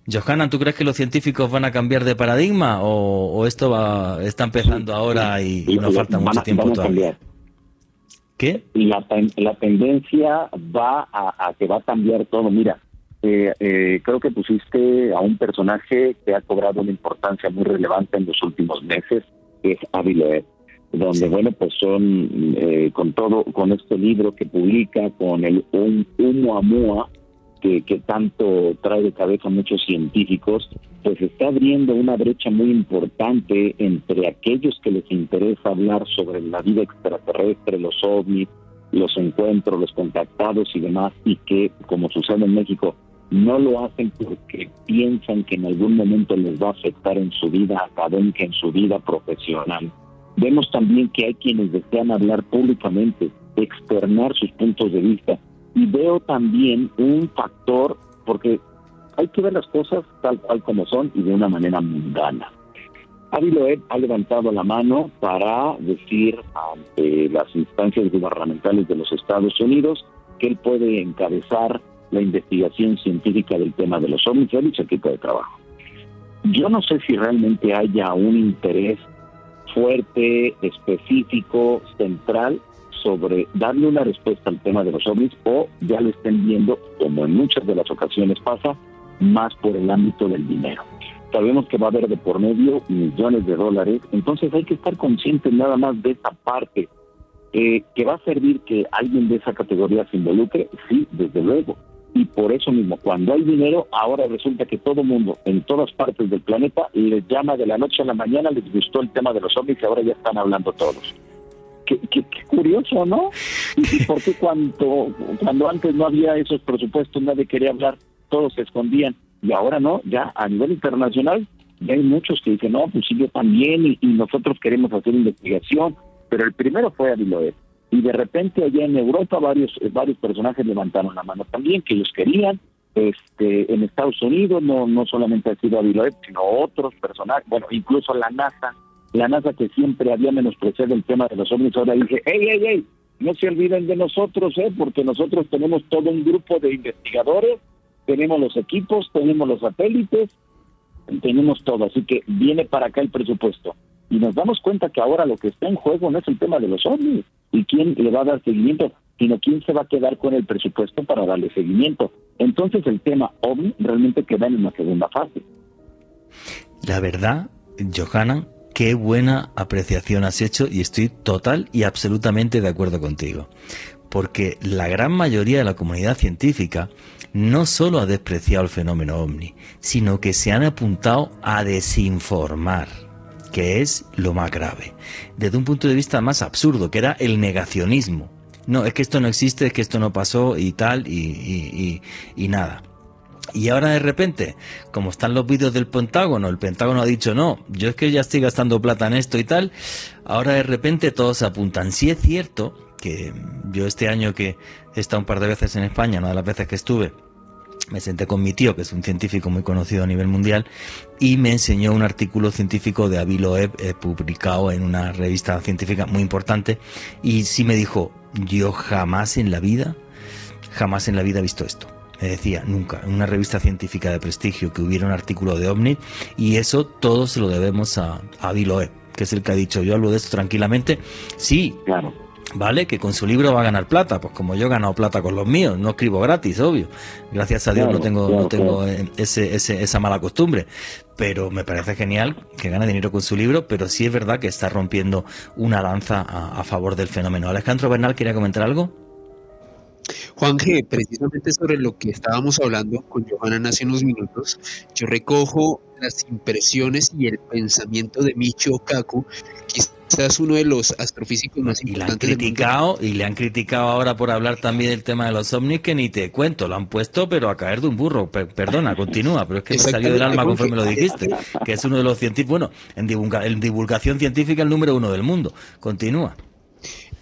S1: Johanna, ¿tú crees que los científicos van a cambiar de paradigma o, esto va, está empezando ahora y, nos falta mucho tiempo todavía?
S4: ¿Qué? La, la tendencia va a, que va a cambiar todo. Mira, eh, eh, creo que pusiste a un personaje que ha cobrado una importancia muy relevante en los últimos meses, que es Avi donde, bueno, pues son, eh, con todo, con este libro que publica, con el un, Humo Amua, que, que tanto trae de cabeza a muchos científicos, pues está abriendo una brecha muy importante entre aquellos que les interesa hablar sobre la vida extraterrestre, los ovnis, los encuentros, los contactados y demás, y que, como sucede en México, no lo hacen porque piensan que en algún momento les va a afectar en su vida académica, en su vida profesional. Vemos también que hay quienes desean hablar públicamente, externar sus puntos de vista, y veo también un factor, porque hay que ver las cosas tal cual como son y de una manera mundana. Aviloed ha levantado la mano para decir ante las instancias gubernamentales de los Estados Unidos que él puede encabezar la investigación científica del tema de los ovnis y su equipo de trabajo. Yo no sé si realmente haya un interés fuerte, específico, central sobre darle una respuesta al tema de los ovnis o ya lo estén viendo, como en muchas de las ocasiones pasa, más por el ámbito del dinero. Sabemos que va a haber de por medio millones de dólares, entonces hay que estar conscientes nada más de esa parte. Eh, que va a servir que alguien de esa categoría se involucre, sí, desde luego. Y por eso mismo, cuando hay dinero, ahora resulta que todo mundo, en todas partes del planeta, les llama de la noche a la mañana, les gustó el tema de los ovnis y ahora ya están hablando todos. Qué, curioso, ¿no? ¿Y <laughs> por qué cuando, cuando antes no había esos presupuestos, nadie quería hablar, todos se escondían? Y ahora no, ya a nivel internacional, ya hay muchos que dicen, no, pues sí, yo también, y, nosotros queremos hacer investigación, pero el primero fue Aviloed. Y de repente allá en Europa varios, varios personajes levantaron la mano también, que ellos querían, este, en Estados Unidos no, no solamente ha sido Aviloed, sino otros personajes, bueno, incluso la NASA la NASA que siempre había menospreciado el tema de los ovnis, ahora dice, hey, hey, hey, no se olviden de nosotros, ¿eh? porque nosotros tenemos todo un grupo de investigadores, tenemos los equipos, tenemos los satélites, tenemos todo, así que viene para acá el presupuesto. Y nos damos cuenta que ahora lo que está en juego no es el tema de los ovnis y quién le va a dar seguimiento, sino quién se va a quedar con el presupuesto para darle seguimiento. Entonces el tema ovni realmente queda en una segunda fase.
S1: La verdad, Johanna, qué buena apreciación has hecho y estoy total y absolutamente de acuerdo contigo. Porque la gran mayoría de la comunidad científica no solo ha despreciado el fenómeno ovni, sino que se han apuntado a desinformar, que es lo más grave, desde un punto de vista más absurdo, que era el negacionismo. No, es que esto no existe, es que esto no pasó y tal, y, y nada. Y ahora de repente, como están los vídeos del Pentágono, el Pentágono ha dicho no, yo es que ya estoy gastando plata en esto y tal, ahora de repente todos apuntan. Si es cierto que yo este año que he estado un par de veces en España, una de las veces que estuve, me senté con mi tío, que es un científico muy conocido a nivel mundial, y me enseñó un artículo científico de Avi Loeb eh, publicado en una revista científica muy importante, y sí me dijo, yo jamás en la vida, jamás en la vida he visto esto me decía, nunca, en una revista científica de prestigio que hubiera un artículo de OVNI y eso todo se lo debemos a, a que es el que ha dicho, yo hablo de esto tranquilamente, sí, claro. ¿vale? Que con su libro va a ganar plata, pues como yo he ganado plata con los míos, no escribo gratis, obvio, gracias a Dios no tengo, no tengo ese, ese, esa mala costumbre, pero me parece genial que gane dinero con su libro, pero sí es verdad que está rompiendo una lanza a, a favor del fenómeno. Alejandro Bernal, ¿quería comentar algo?
S3: Juan G, precisamente sobre lo que estábamos hablando con Johanan hace unos minutos, yo recojo las impresiones y el pensamiento de Michio Kaku, quizás uno de los astrofísicos más importantes.
S1: Y le han criticado, y le han criticado ahora por hablar también del tema de los ovnis, que ni te cuento, lo han puesto, pero a caer de un burro. perdona, continúa, pero es que me salió del alma conforme lo dijiste, que es uno de los científicos, bueno, en, en divulgación científica el número uno del mundo. Continúa.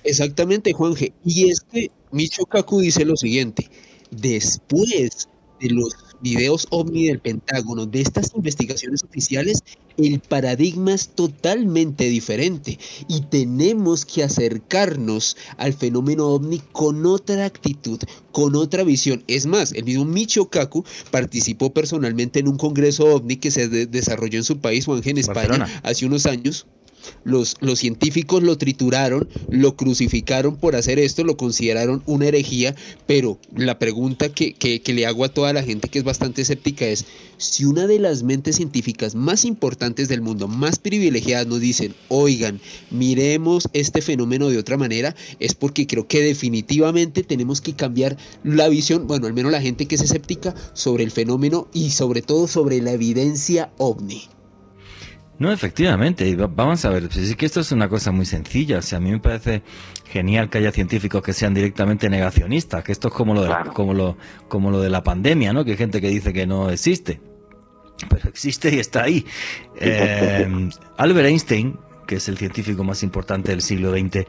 S3: Exactamente, Juanje. Y es que Micho Kaku dice lo siguiente, después de los videos ovni del Pentágono, de estas investigaciones oficiales, el paradigma es totalmente diferente y tenemos que acercarnos al fenómeno ovni con otra actitud, con otra visión. Es más, el mismo Micho Kaku participó personalmente en un congreso ovni que se desarrolló en su país, Juanje, en España, hace unos años. Los, los científicos lo trituraron, lo crucificaron por hacer esto, lo consideraron una herejía, pero la pregunta que, que, le hago a toda la gente que es bastante escéptica es, si una de las mentes científicas más importantes del mundo, más privilegiadas, nos dicen, oigan, miremos este fenómeno de otra manera, es porque creo que definitivamente tenemos que cambiar la visión, bueno, al menos la gente que es escéptica, sobre el fenómeno y sobre todo sobre la evidencia ovni.
S1: No, efectivamente, vamos a ver, pues es que esto es una cosa muy sencilla, o sea, a mí me parece genial que haya científicos que sean directamente negacionistas, que esto es como lo de, como lo, como lo de la pandemia, ¿no? Que hay gente que dice que no existe, pero existe y está ahí. Eh, Albert Einstein, que es el científico más importante del siglo XX,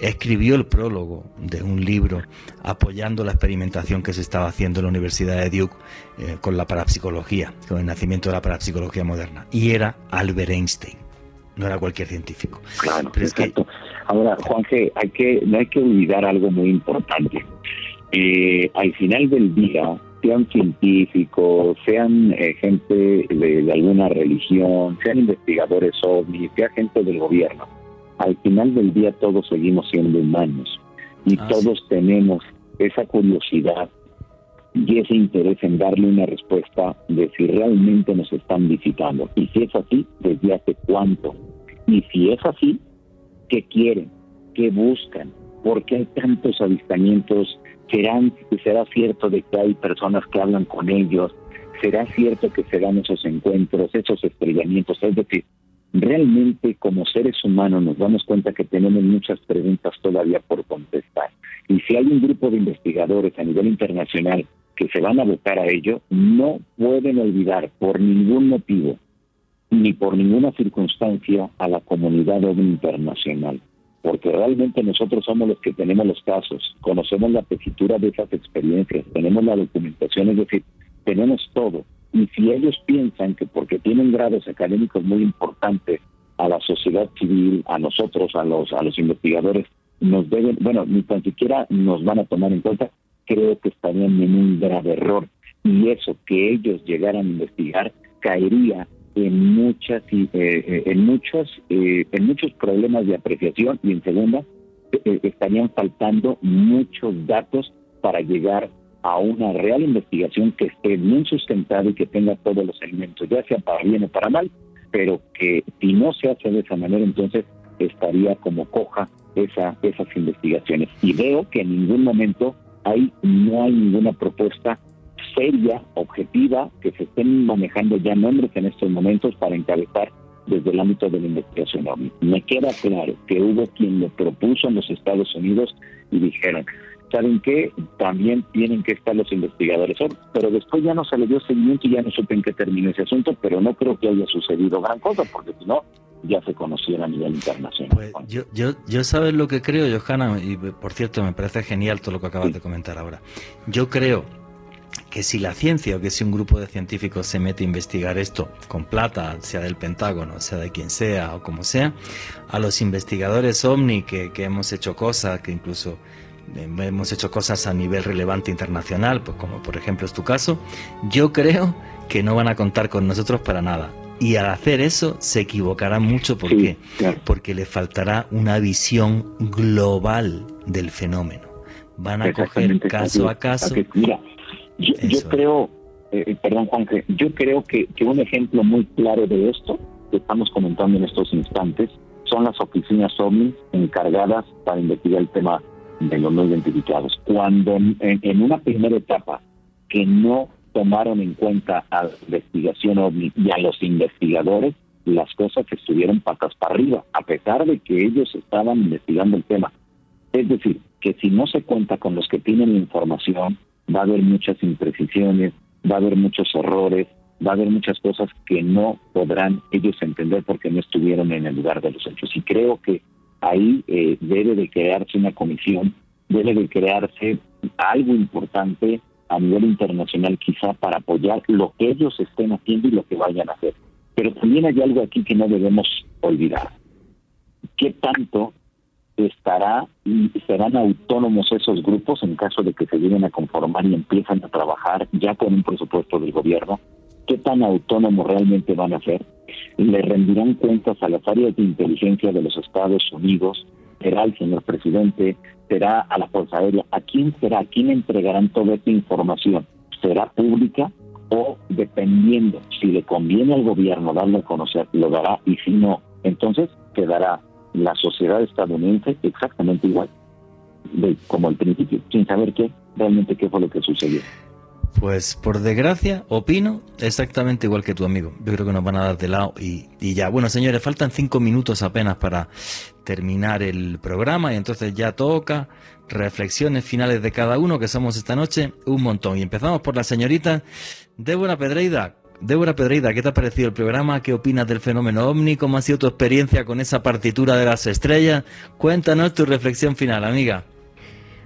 S1: escribió el prólogo de un libro apoyando la experimentación que se estaba haciendo en la Universidad de Duke eh, con la parapsicología, con el nacimiento de la parapsicología moderna. Y era Albert Einstein, no era cualquier científico.
S4: Claro, Pero Ahora, Juanje, hay que, no hay que olvidar algo muy importante. Eh, al final del día, sean científicos, sean eh, gente de, alguna religión, sean investigadores ovnis, sea gente del gobierno. Al final del día todos seguimos siendo humanos y ah, todos tenemos esa curiosidad y ese interés en darle una respuesta de si realmente nos están visitando. Y si es así, desde hace cuánto. Y si es así, ¿qué quieren? ¿Qué buscan? ¿Por qué hay tantos avistamientos ¿Serán, ¿Será cierto de que hay personas que hablan con ellos? ¿Será cierto que se dan esos encuentros, esos estrellamientos? Es decir, realmente como seres humanos nos damos cuenta que tenemos muchas preguntas todavía por contestar. Y si hay un grupo de investigadores a nivel internacional que se van a abocar a ello, no pueden olvidar por ningún motivo ni por ninguna circunstancia a la comunidad internacional porque realmente nosotros somos los que tenemos los casos, conocemos la tesitura de esas experiencias, tenemos la documentación, es decir, tenemos todo. Y si ellos piensan que porque tienen grados académicos muy importantes a la sociedad civil, a nosotros, a los, a los investigadores, nos deben, bueno, ni tan siquiera nos van a tomar en cuenta, creo que estarían en un grave error. Y eso, que ellos llegaran a investigar, caería en muchas eh, eh, en muchos eh, en muchos problemas de apreciación y en segunda estarían faltando muchos datos para llegar a una real investigación que esté bien sustentada y que tenga todos los elementos, ya sea para bien o para mal, pero que si no se hace de esa manera, entonces estaría como coja esa, esas investigaciones. Y veo que en ningún momento hay, no hay ninguna propuesta seria, objetiva, que se estén manejando ya nombres en estos momentos para encabezar desde el ámbito de la investigación Me queda claro que hubo quien lo propuso en los Estados Unidos y dijeron, ¿saben qué? También tienen que estar los investigadores. Pero después ya no se le dio seguimiento y ya no supe en qué terminó ese asunto, pero no creo que haya sucedido gran cosa, porque si no, ya se conociera a nivel internacional.
S1: Pues yo, yo, yo sabes lo que creo, Johanna, y por cierto me parece genial todo lo que acabas de comentar ahora. Yo creo que si la ciencia o que si un grupo de científicos se mete a investigar esto con plata, sea del Pentágono, sea de quien sea o como sea, a los investigadores OVNI que, que hemos hecho cosas, que incluso eh, hemos hecho cosas a nivel relevante internacional, pues como por ejemplo es tu caso, yo creo que no van a contar con nosotros para nada. Y al hacer eso se equivocarán mucho. ¿Por qué? Porque le faltará una visión global del fenómeno. Van a coger caso a caso.
S4: Mira, yo, creo, eh, eh, perdón Juan, yo creo que, que un ejemplo muy claro de esto que estamos comentando en estos instantes son las oficinas OVNI encargadas para investigar el tema de los no identificados. Cuando en, una primera etapa que no tomaron en cuenta a la investigación OVNI y a los investigadores, las cosas estuvieron patas para arriba, a pesar de que ellos estaban investigando el tema. Es decir, que si no se cuenta con los que tienen información, va a haber muchas imprecisiones, va a haber muchos errores, va a haber muchas cosas que no podrán ellos entender porque no estuvieron en el lugar de los hechos. Y creo que ahí eh, debe de crearse una comisión, debe de crearse algo importante a nivel internacional quizá para apoyar lo que ellos estén haciendo y lo que vayan a hacer. Pero también hay algo aquí que no debemos olvidar. ¿Qué tanto estará y serán autónomos esos grupos en caso de que se lleguen a conformar y empiezan a trabajar ya con un presupuesto del gobierno? ¿Qué tan autónomos realmente van a ser? le rendirán cuentas a las áreas de inteligencia de los Estados Unidos, será el señor presidente, será a la Fuerza Aérea, ¿a quién será? ¿A quién entregarán toda esta información? ¿Será pública o dependiendo si le conviene al gobierno darle a conocer, lo dará y si no, entonces quedará la sociedad estadounidense exactamente igual como al principio, sin saber qué realmente qué fue lo que sucedió.
S1: Pues por desgracia, opino exactamente igual que tu amigo. Yo creo que nos van a dar de lado y, ya. Bueno, señores, faltan cinco minutos apenas para terminar el programa y entonces ya toca reflexiones finales de cada uno que somos esta noche un montón. Y empezamos por la señorita Débora Pedreida. Débora Pedreida, ¿qué te ha parecido el programa? ¿Qué opinas del fenómeno ovni? ¿Cómo ha sido tu experiencia con esa partitura de las estrellas? Cuéntanos tu reflexión final, amiga.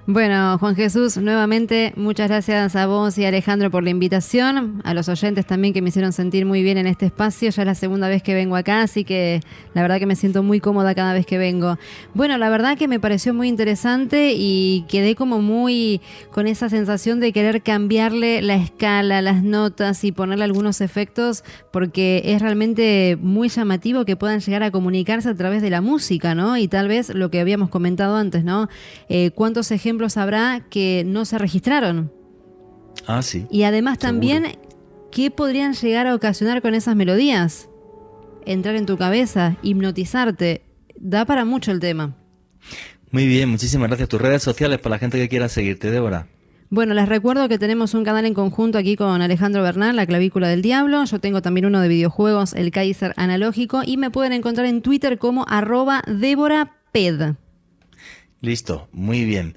S5: Bueno, Juan Jesús, nuevamente muchas gracias a vos y a Alejandro por la invitación, a los oyentes también que me hicieron sentir muy bien en este espacio, ya es la segunda vez que vengo acá, así que la verdad que me siento muy cómoda cada vez que vengo. Bueno, la verdad que me pareció muy interesante y quedé como muy con esa sensación de querer cambiarle la escala, las notas y ponerle algunos efectos, porque es realmente muy llamativo que puedan llegar a comunicarse a través de la música, ¿no? Y tal vez lo que habíamos comentado antes, ¿no? Eh, ¿Cuántos ejemplos habrá que no se registraron.
S1: Ah, sí.
S5: Y además también, ¿qué podrían llegar a ocasionar con esas melodías? Entrar en tu cabeza, hipnotizarte. Da para mucho el tema.
S1: Muy bien, muchísimas gracias. Tus redes sociales para la gente que quiera seguirte, Débora.
S5: Bueno, les recuerdo que tenemos un canal en conjunto aquí con Alejandro Bernal, La Clavícula del Diablo. Yo tengo también uno de videojuegos, El Kaiser Analógico. Y me pueden encontrar en Twitter como arroba Débora Ped.
S1: Listo, muy bien.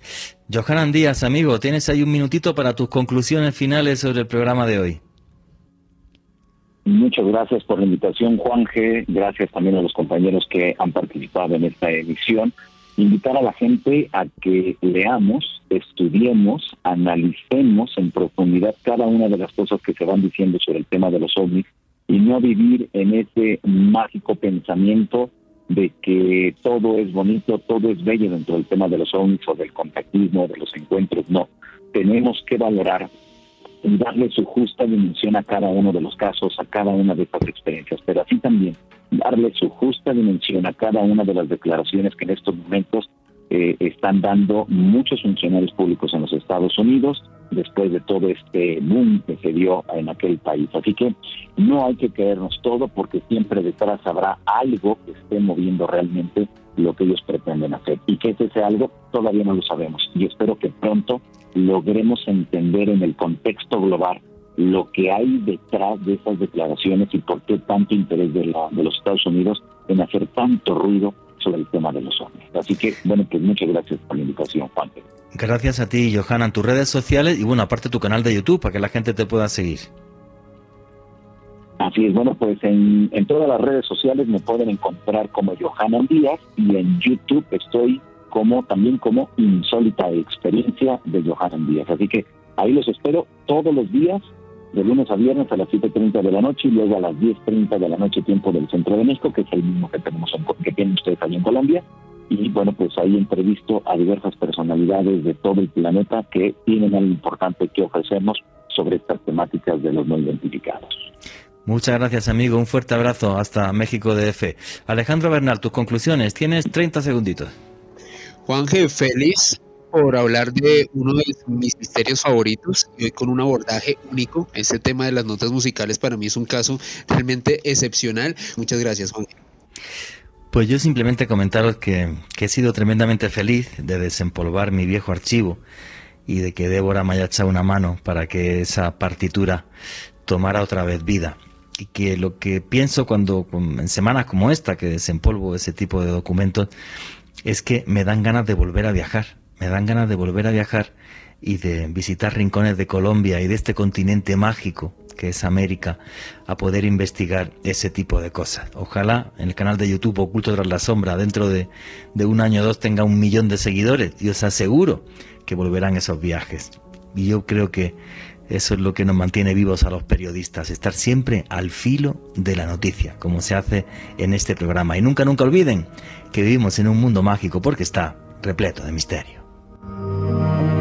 S1: Johanan Díaz, amigo, tienes ahí un minutito para tus conclusiones finales sobre el programa de hoy.
S4: Muchas gracias por la invitación, Juan G. Gracias también a los compañeros que han participado en esta emisión. Invitar a la gente a que leamos, estudiemos, analicemos en profundidad cada una de las cosas que se van diciendo sobre el tema de los ovnis y no vivir en ese mágico pensamiento de que todo es bonito, todo es bello dentro del tema de los ovnis o del contactismo, de los encuentros. No, tenemos que valorar y darle su justa dimensión a cada uno de los casos, a cada una de estas experiencias, pero así también darle su justa dimensión a cada una de las declaraciones que en estos momentos eh, están dando muchos funcionarios públicos en los Estados Unidos después de todo este boom que se dio en aquel país. Así que no hay que creernos todo porque siempre detrás habrá algo que esté moviendo realmente lo que ellos pretenden hacer. Y que ese sea algo todavía no lo sabemos. Y espero que pronto logremos entender en el contexto global lo que hay detrás de esas declaraciones y por qué tanto interés de, de los Estados Unidos en hacer tanto ruido sobre el tema de los hombres. Así que, bueno, pues muchas gracias por la invitación, Juan.
S1: Gracias a ti, Johanna, en tus redes sociales y, bueno, aparte tu canal de YouTube, para que la gente te pueda seguir.
S4: Así es, bueno, pues en, en todas las redes sociales me pueden encontrar como Johanna Díaz y en YouTube estoy como también como Insólita Experiencia de Johanna Díaz. Así que ahí los espero todos los días de lunes a viernes a las 7.30 de la noche y luego a las 10.30 de la noche tiempo del centro de México, que es el mismo que tenemos en, que tienen ustedes ahí en Colombia. Y bueno, pues ahí entrevisto a diversas personalidades de todo el planeta que tienen algo importante que ofrecernos sobre estas temáticas de los no identificados.
S1: Muchas gracias, amigo. Un fuerte abrazo hasta México DF. Alejandro Bernal, tus conclusiones. Tienes 30 segunditos.
S3: Juanje, feliz por hablar de uno de mis misterios favoritos y hoy con un abordaje único. Este tema de las notas musicales para mí es un caso realmente excepcional. Muchas gracias, Juan.
S1: Pues yo simplemente comentaros que, que he sido tremendamente feliz de desempolvar mi viejo archivo y de que Débora me haya echado una mano para que esa partitura tomara otra vez vida. Y que lo que pienso cuando en semanas como esta que desempolvo ese tipo de documentos es que me dan ganas de volver a viajar me dan ganas de volver a viajar y de visitar rincones de Colombia y de este continente mágico que es América, a poder investigar ese tipo de cosas. Ojalá en el canal de YouTube Oculto tras la sombra, dentro de, de un año o dos, tenga un millón de seguidores y os aseguro que volverán esos viajes. Y yo creo que eso es lo que nos mantiene vivos a los periodistas, estar siempre al filo de la noticia, como se hace en este programa. Y nunca, nunca olviden que vivimos en un mundo mágico porque está repleto de misterio. Thank you.